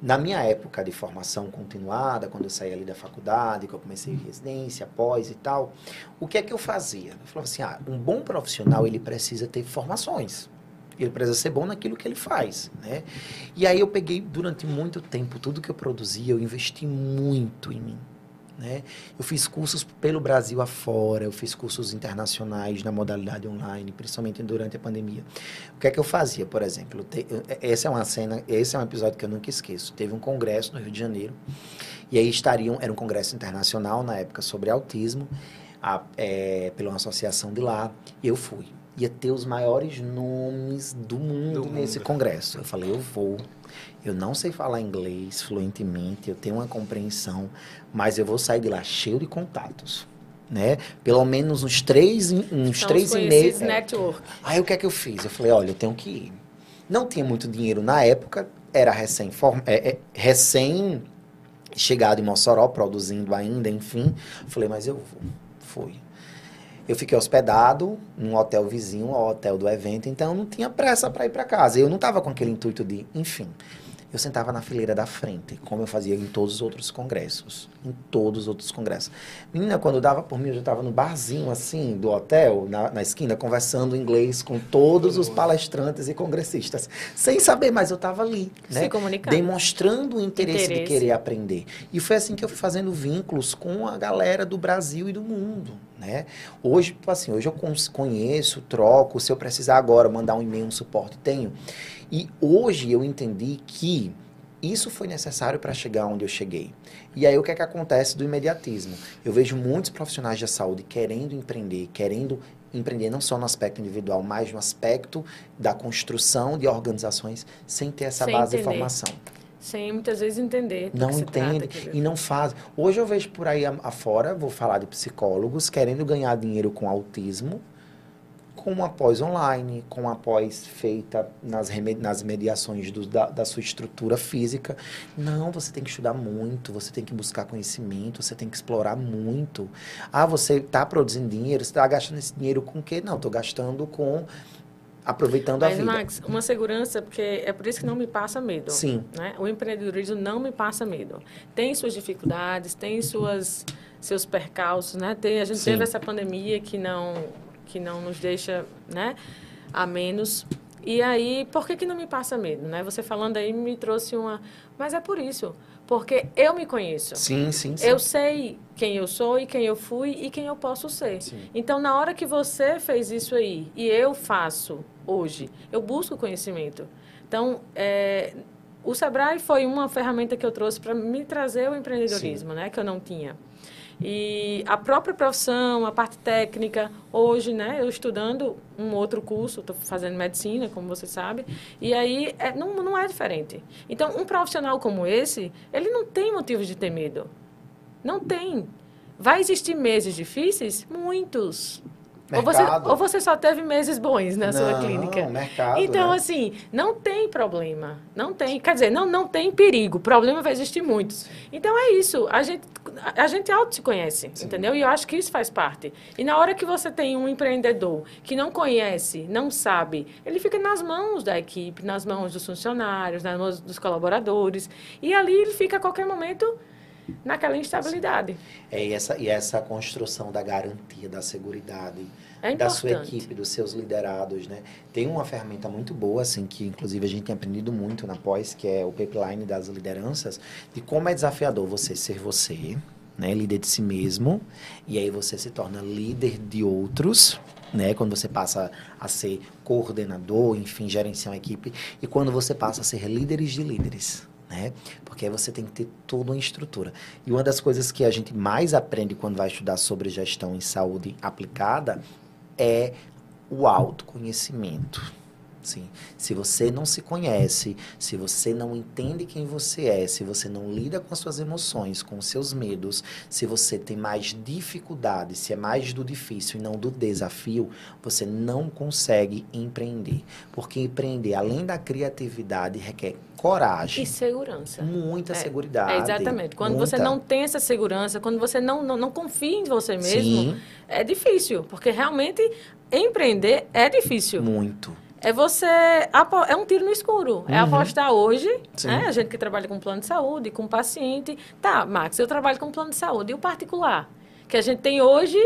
Na minha época de formação continuada, quando eu saí ali da faculdade, que eu comecei residência, pós e tal, o que é que eu fazia? Eu falava assim, ah, um bom profissional, ele precisa ter formações. Ele precisa ser bom naquilo que ele faz, né? E aí eu peguei, durante muito tempo, tudo que eu produzia, eu investi muito em mim. Né? Eu fiz cursos pelo Brasil afora, eu fiz cursos internacionais na modalidade online, principalmente durante a pandemia. O que é que eu fazia, por exemplo? Te, eu- essa é uma cena, esse é um episódio que eu nunca esqueço. Teve um congresso no Rio de Janeiro, e aí estariam, era um congresso internacional na época sobre autismo, a, é, pela uma associação de lá, e eu fui. Ia ter os maiores nomes do mundo Do nesse mundo. congresso. Eu falei, eu vou. Eu não sei falar inglês fluentemente, eu tenho uma compreensão, mas eu vou sair de lá cheio de contatos, né? Pelo menos uns três, em- uns São três e meio. é. network. Aí o que é que eu fiz? Eu falei, olha, eu tenho que ir. Não tinha muito dinheiro na época, era recém, form- é, é, recém chegado em Mossoró, produzindo ainda, enfim. Falei, mas eu vou. Fui. Eu fiquei hospedado num hotel vizinho ao hotel do evento, então não tinha pressa para ir para casa. Eu não estava com aquele intuito de, enfim. Eu sentava na fileira da frente, como eu fazia em todos os outros congressos. Em todos os outros congressos. Menina, quando dava por mim, eu já estava no barzinho, assim, do hotel, na, na esquina, conversando inglês com todos os palestrantes e congressistas. Sem saber, mas eu estava ali, Se né? comunicando. Demonstrando o interesse, de Interesse. querer aprender. E foi assim que eu fui fazendo vínculos com a galera do Brasil e do mundo, né? Hoje, assim, hoje eu conheço, troco, se eu precisar agora mandar um e-mail, um suporte, tenho. E hoje eu entendi que isso foi necessário para chegar onde eu cheguei. E aí o que é que acontece do imediatismo? Eu vejo muitos profissionais da saúde querendo empreender, querendo empreender não só no aspecto individual, mas no aspecto da construção de organizações sem ter essa Sem base de entender. formação. Sem muitas vezes entender. Não trata entende aquilo. e não faz. Hoje eu vejo por aí a- afora, vou falar de psicólogos querendo ganhar dinheiro com autismo, com uma pós online, com uma pós feita nas, nas mediações do, da, da sua estrutura física. Não, você tem que estudar muito, você tem que buscar conhecimento, você tem que explorar muito. Ah, você está produzindo dinheiro, você está gastando esse dinheiro com o quê? Não, estou gastando com aproveitando Mas, a vida. Max, uma segurança, porque é por isso que não me passa medo. Sim. Né? O empreendedorismo não me passa medo. Tem suas dificuldades, tem suas seus percalços, né? Tem, a gente Sim. teve essa pandemia que não que não nos deixa, né, a menos. E aí, por que que não me passa medo, né? Você falando aí me trouxe uma, mas é por isso, porque eu me conheço. Sim, sim, sim. Eu sei quem eu sou e quem eu fui e quem eu posso ser. Sim. Então, na hora que você fez isso aí e eu faço hoje, eu busco conhecimento. Então, é, o Sebrae foi uma ferramenta que eu trouxe para me trazer o empreendedorismo, Sim. né, que eu não tinha. E a própria profissão, a parte técnica, hoje, né, eu estudando um outro curso, estou fazendo medicina, como você sabe, e aí é, não, não é diferente. Então, um profissional como esse, ele não tem motivos de ter medo. Não tem. Vai existir meses difíceis? Muitos. Ou você, ou você só teve meses bons na não, sua clínica. Mercado, então, né? assim, não tem problema. Não tem. Quer dizer, não, não tem perigo. Problema vai existir muitos. Então é isso. A gente, a gente auto se conhece, Sim. entendeu? E eu acho que isso faz parte. E na hora que você tem um empreendedor que não conhece, não sabe, ele fica nas mãos da equipe, nas mãos dos funcionários, nas mãos dos colaboradores. E ali ele fica a qualquer momento naquela instabilidade. É, e essa, e essa construção da garantia, da segurança é da sua equipe, dos seus liderados, né? Tem uma ferramenta muito boa, assim, que inclusive a gente tem aprendido muito na pós, que é o pipeline das lideranças, de como é desafiador você ser você, né? Líder de si mesmo, e aí você se torna líder de outros, né? Quando você passa a ser coordenador, enfim, gerenciar uma equipe, e quando você passa a ser líderes de líderes né? Porque aí você tem que ter toda uma estrutura. E uma das coisas que a gente mais aprende quando vai estudar sobre gestão em saúde aplicada é o autoconhecimento. Sim. Se você não se conhece, se você não entende quem você é, se você não lida com as suas emoções, com os seus medos, se você tem mais dificuldade, se é mais do difícil e não do desafio, você não consegue empreender. Porque empreender, além da criatividade, requer coragem. E segurança. Muita é, segurança. É exatamente. Quando muita. você não tem essa segurança, quando você não, não, não confia em você mesmo, Sim. é difícil. Porque realmente empreender é difícil. Muito. É você. É um tiro no escuro. É uhum. É apostar hoje, né? A gente que trabalha com plano de saúde, com paciente. Tá, Max, eu trabalho com plano de saúde. E o particular? Que a gente tem hoje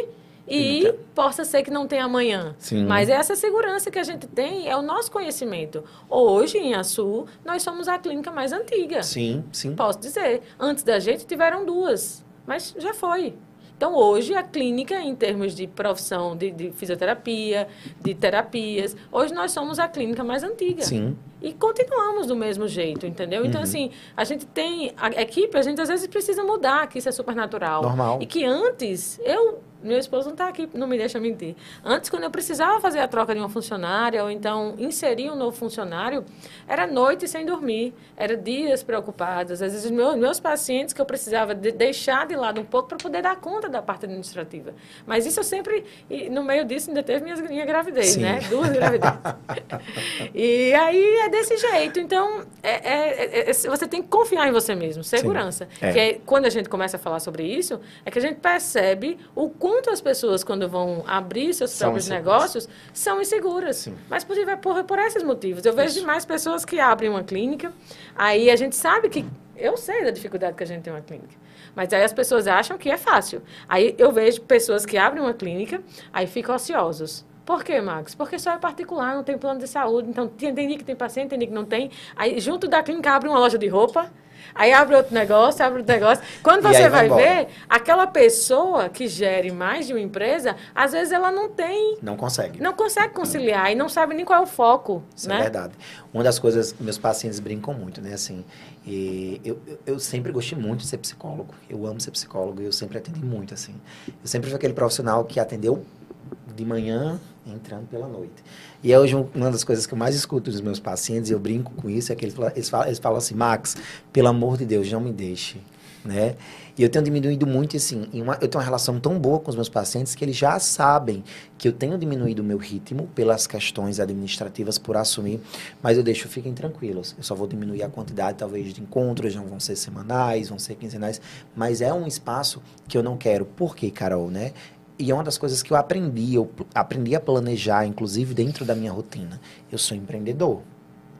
e Eita. possa ser que não tenha amanhã. Sim. Mas essa segurança que a gente tem é o nosso conhecimento. Hoje, em Açu, nós somos a clínica mais antiga. Sim, sim. Posso dizer. Antes da gente tiveram duas. Mas já foi. Então, hoje, a clínica, em termos de profissão de, de, fisioterapia, de terapias, hoje nós somos a clínica mais antiga. Sim. E continuamos do mesmo jeito, entendeu? Então, uhum. assim, a gente tem. A equipe, a gente às vezes precisa mudar, que isso é super natural. Normal. E que antes, eu meu esposo não está aqui, não me deixa mentir. Antes, quando eu precisava fazer a troca de uma funcionária, ou então inserir um novo funcionário, era noite sem dormir, era dias preocupados. Às vezes, meus, meus pacientes que eu precisava de deixar de lado um pouco para poder dar conta da parte administrativa. Mas isso eu sempre, no meio disso, ainda teve minha, minha gravidez, Sim. né? Duas gravidezes. e aí é desse jeito. Então, é, é, é, você tem que confiar em você mesmo, segurança. É. Que é, quando a gente começa a falar sobre isso, é que a gente percebe o quanto as pessoas, quando vão abrir seus são próprios inseguras. negócios, são inseguras. Sim. Mas por, por, por esses motivos. Eu vejo Isso. demais pessoas que abrem uma clínica, aí a gente sabe que. Eu sei da dificuldade que a gente tem uma clínica. Mas aí as pessoas acham que é fácil. Aí eu vejo pessoas que abrem uma clínica, aí ficam ociosos. Por quê, Max? Porque só é particular, não tem plano de saúde. Então, tem dia que tem paciente, tem que não tem. Aí, junto da clínica, abre uma loja de roupa. Aí abre outro negócio, abre outro negócio. Quando você vai, ver, aquela pessoa que gere mais de uma empresa, às vezes ela não tem. Não consegue. Não consegue conciliar não. e não sabe nem qual é o foco. Isso né? é verdade. Uma das coisas meus pacientes brincam muito, né? Assim, eu, eu, eu, sempre gostei muito de ser psicólogo. Eu amo ser psicólogo e eu sempre atendi muito, assim. Eu sempre fui aquele profissional que atendeu de manhã, entrando pela noite. E é hoje uma das coisas que eu mais escuto dos meus pacientes, e eu brinco com isso, é que eles falam, eles falam, eles falam assim, Max, pelo amor de Deus, não me deixe. né? E eu tenho diminuído muito, assim, uma, eu tenho uma relação tão boa com os meus pacientes que eles já sabem que eu tenho diminuído o meu ritmo pelas questões administrativas por assumir, mas eu deixo, fiquem tranquilos, eu só vou diminuir a quantidade, talvez, de encontros, não vão ser semanais, vão ser quinzenais, mas é um espaço que eu não quero. Por quê, Carol, né? E é uma das coisas que eu aprendi, eu aprendi a planejar, inclusive dentro da minha rotina. Eu sou empreendedor,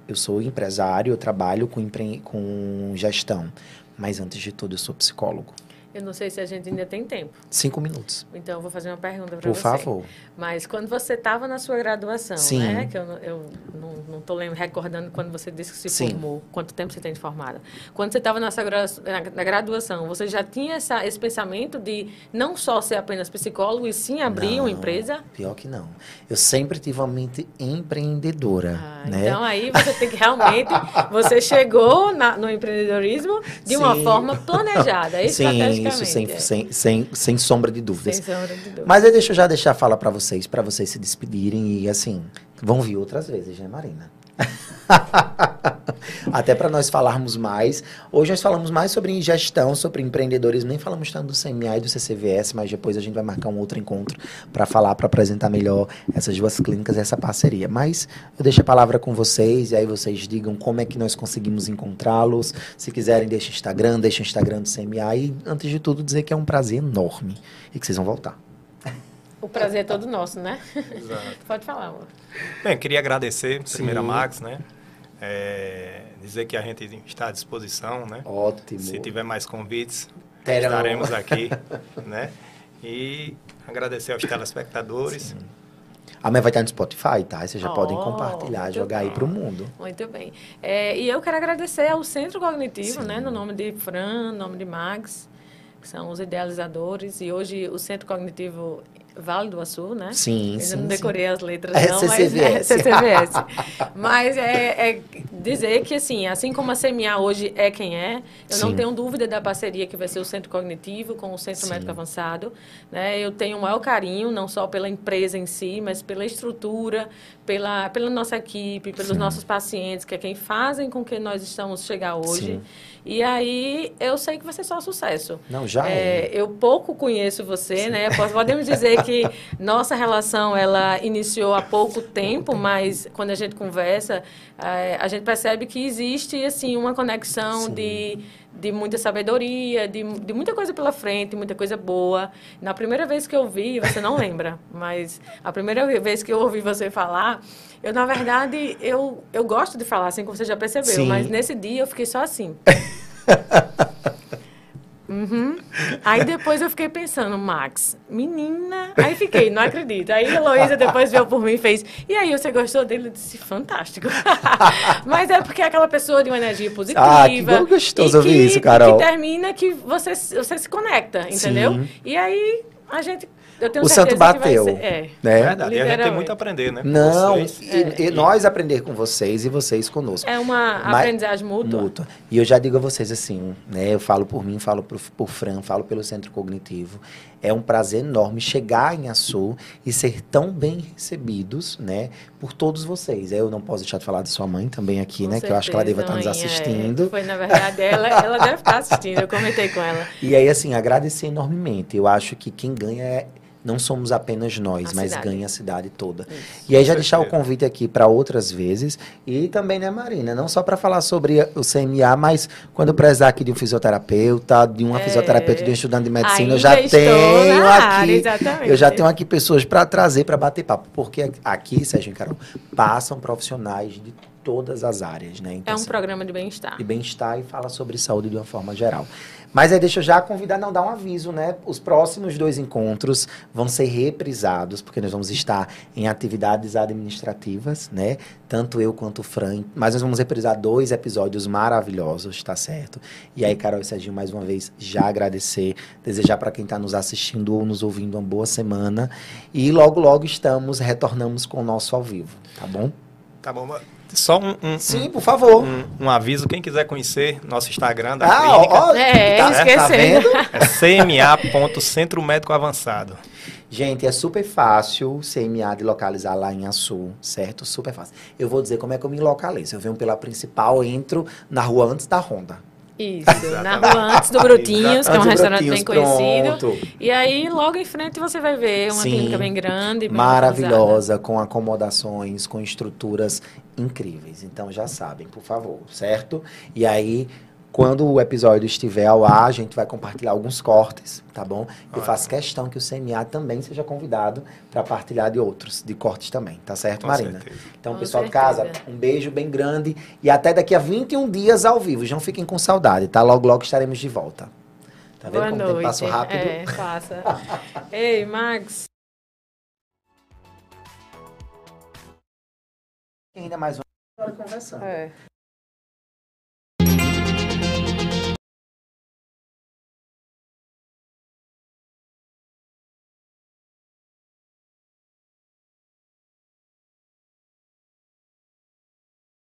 eu sou empresário, eu trabalho com, empre... com gestão. Mas antes de tudo, eu sou psicólogo. Eu não sei se a gente ainda tem tempo. Cinco minutos. Então, eu vou fazer uma pergunta para Por você. favor. Mas quando você estava na sua graduação, Sim. né? Que eu, não- eu não estou recordando quando você disse que se Sim. formou, quanto tempo você tem de formada. Quando você estava na, na graduação, você já tinha essa, esse pensamento de não só ser apenas psicólogo, e sim abrir Não, uma empresa? Pior que não. Eu sempre tive uma mente empreendedora, Ah, né? Então aí você tem que realmente. Você chegou na- no empreendedorismo de uma Sim. forma planejada, Sim, isso sem, é. sem, sem, sem sombra de dúvidas. Sem sombra de dúvida. Mas aí deixa eu já deixar a fala para vocês, para vocês se despedirem e assim, vão vir outras vezes, né, Marina? Até para nós falarmos mais. Hoje nós falamos mais sobre gestão, sobre empreendedorismo, nem falamos tanto do CMA e do CCVS, mas depois a gente vai marcar um outro encontro para falar, para apresentar melhor essas duas clínicas, essa parceria. Mas eu deixo a palavra com vocês e aí vocês digam como é que nós conseguimos encontrá-los. Se quiserem, deixa o Instagram, deixa o Instagram do CMA e antes de tudo dizer que é um prazer enorme e que vocês vão voltar. O prazer é todo nosso, né? Exato. Pode falar, amor. Bem, queria agradecer primeiro a Sim. Max, né? É, dizer que a gente está à disposição, né? Ótimo. Se tiver mais convites, Terão. estaremos aqui, né? E agradecer aos telespectadores. Amanhã vai estar no Spotify, tá? Vocês já Oh, podem compartilhar, jogar aí bem. pro mundo. Muito bem. É, e eu quero agradecer ao Centro Cognitivo, né, no nome de Fran, no nome de Max, que são os idealizadores. E hoje o Centro Cognitivo Vale do Açu, né? Sim, Ainda sim, não sim. decorei as letras, É não, CCVS. mas é CCVS. mas é, é dizer que, assim, assim como a CMA hoje é quem é, eu não Sim. tenho dúvida da parceria que vai ser o Centro Cognitivo com o Centro Sim. Médico Avançado. Né? Eu tenho o maior carinho, não só pela empresa em si, mas pela estrutura, pela, pela nossa equipe, pelos Sim. nossos pacientes, que é quem fazem com que nós estamos chegar hoje. Sim. E aí, eu sei que vai ser só sucesso. Não, já É, é. eu pouco conheço você, né? Posso- Podemos dizer que nossa relação ela iniciou há pouco tempo, mas quando a gente conversa, eh, a gente percebe que existe assim uma conexão Sim. de, de muita sabedoria, de, de muita coisa pela frente, muita coisa boa. Na primeira vez que eu vi, você não lembra, mas a primeira vez que eu ouvi você falar, eu na verdade eu, eu gosto de falar assim, como você já percebeu, Sim. mas nesse dia eu fiquei só assim. Uhum. Aí depois eu fiquei pensando, Max, menina. Aí fiquei, não acredito. Aí a Heloísa depois veio por mim e fez. E aí, você gostou dele? Eu disse, fantástico. Mas é porque é aquela pessoa de uma energia positiva. Ah, que bom, gostoso ouvir isso, Carol. Que termina que você, você se conecta, entendeu? Sim. E aí, a gente. Eu tenho O santo certeza bateu. ser- é. Né? Verdade, e a gente tem muito a aprender, né? Não, e, e nós aprender com vocês e vocês conosco. É uma Mas- aprendizagem mútua. Mútua. E eu já digo a vocês assim, né? Eu falo por mim, falo por, por Fran, falo pelo Centro Cognitivo. É um prazer enorme chegar em Açu e ser tão bem recebidos, né? Por todos vocês. Eu não posso deixar de falar de sua mãe também aqui, Com né? Que eu acho que ela deva estar nos certeza, mãe, é. assistindo. Foi, na verdade, ela, ela deve estar assistindo. Eu comentei com ela. E aí, assim, agradecer enormemente. Eu acho que quem ganha é. Não somos apenas nós, A mas cidade. ganha a cidade toda. Isso. E aí já deixar o convite aqui para outras vezes. E também, né, Marina? Não só para falar sobre o CMA, mas quando precisar aqui de um fisioterapeuta, de uma É. fisioterapeuta, de um estudante de medicina, eu Ainda já estou tenho aqui. área, eu já tenho aqui pessoas para trazer, para bater papo. Porque aqui, Sérgio e Carol, passam profissionais de todas as áreas, né? Então, É um assim, programa de bem-estar. de bem-estar e fala sobre saúde de uma forma geral. Mas aí deixa eu já convidar, não dar um aviso, né? Os próximos dois encontros vão ser reprisados, porque nós vamos estar em atividades administrativas, né? Tanto eu quanto o Fran. Mas nós vamos reprisar dois episódios maravilhosos, tá certo? E aí, Carol e Serginho, mais uma vez, já agradecer, desejar para quem está nos assistindo ou nos ouvindo uma boa semana. E logo, logo estamos, retornamos com o nosso ao vivo, tá bom? Tá bom, mas só um, um, Sim, por favor. um, um aviso. Quem quiser conhecer nosso Instagram da Ah, clínica, ó, É, tá, tá esquecendo. vendo? é cma.centro médico avançado. Gente, é super fácil CMA de localizar lá em Açu, certo? Super fácil. Eu vou dizer como é que eu me localizo. Eu venho pela principal, entro na rua antes da Honda. Isso, na rua antes do Brutinhos, que é um restaurante bem conhecido. pronto. E aí, logo em frente, você vai ver uma Sim. clínica bem grande. bem Maravilhosa, com acomodações, com estruturas incríveis. Então já sabem, por favor, certo? E aí, quando o episódio estiver ao ar, a gente vai compartilhar alguns cortes, tá bom? Eu Ótimo. faço questão que o CMA também seja convidado para partilhar de outros, de cortes também, tá certo, Com Marina? certeza. Então, Com pessoal de certeza. casa, um beijo bem grande e até daqui a 21 dias ao vivo. Não fiquem com saudade, tá? Logo, logo estaremos de volta. Tá vendo Boa como o noite. tempo passa rápido? É, passa. Ei, Max. Ainda mais uma hora conversando. É.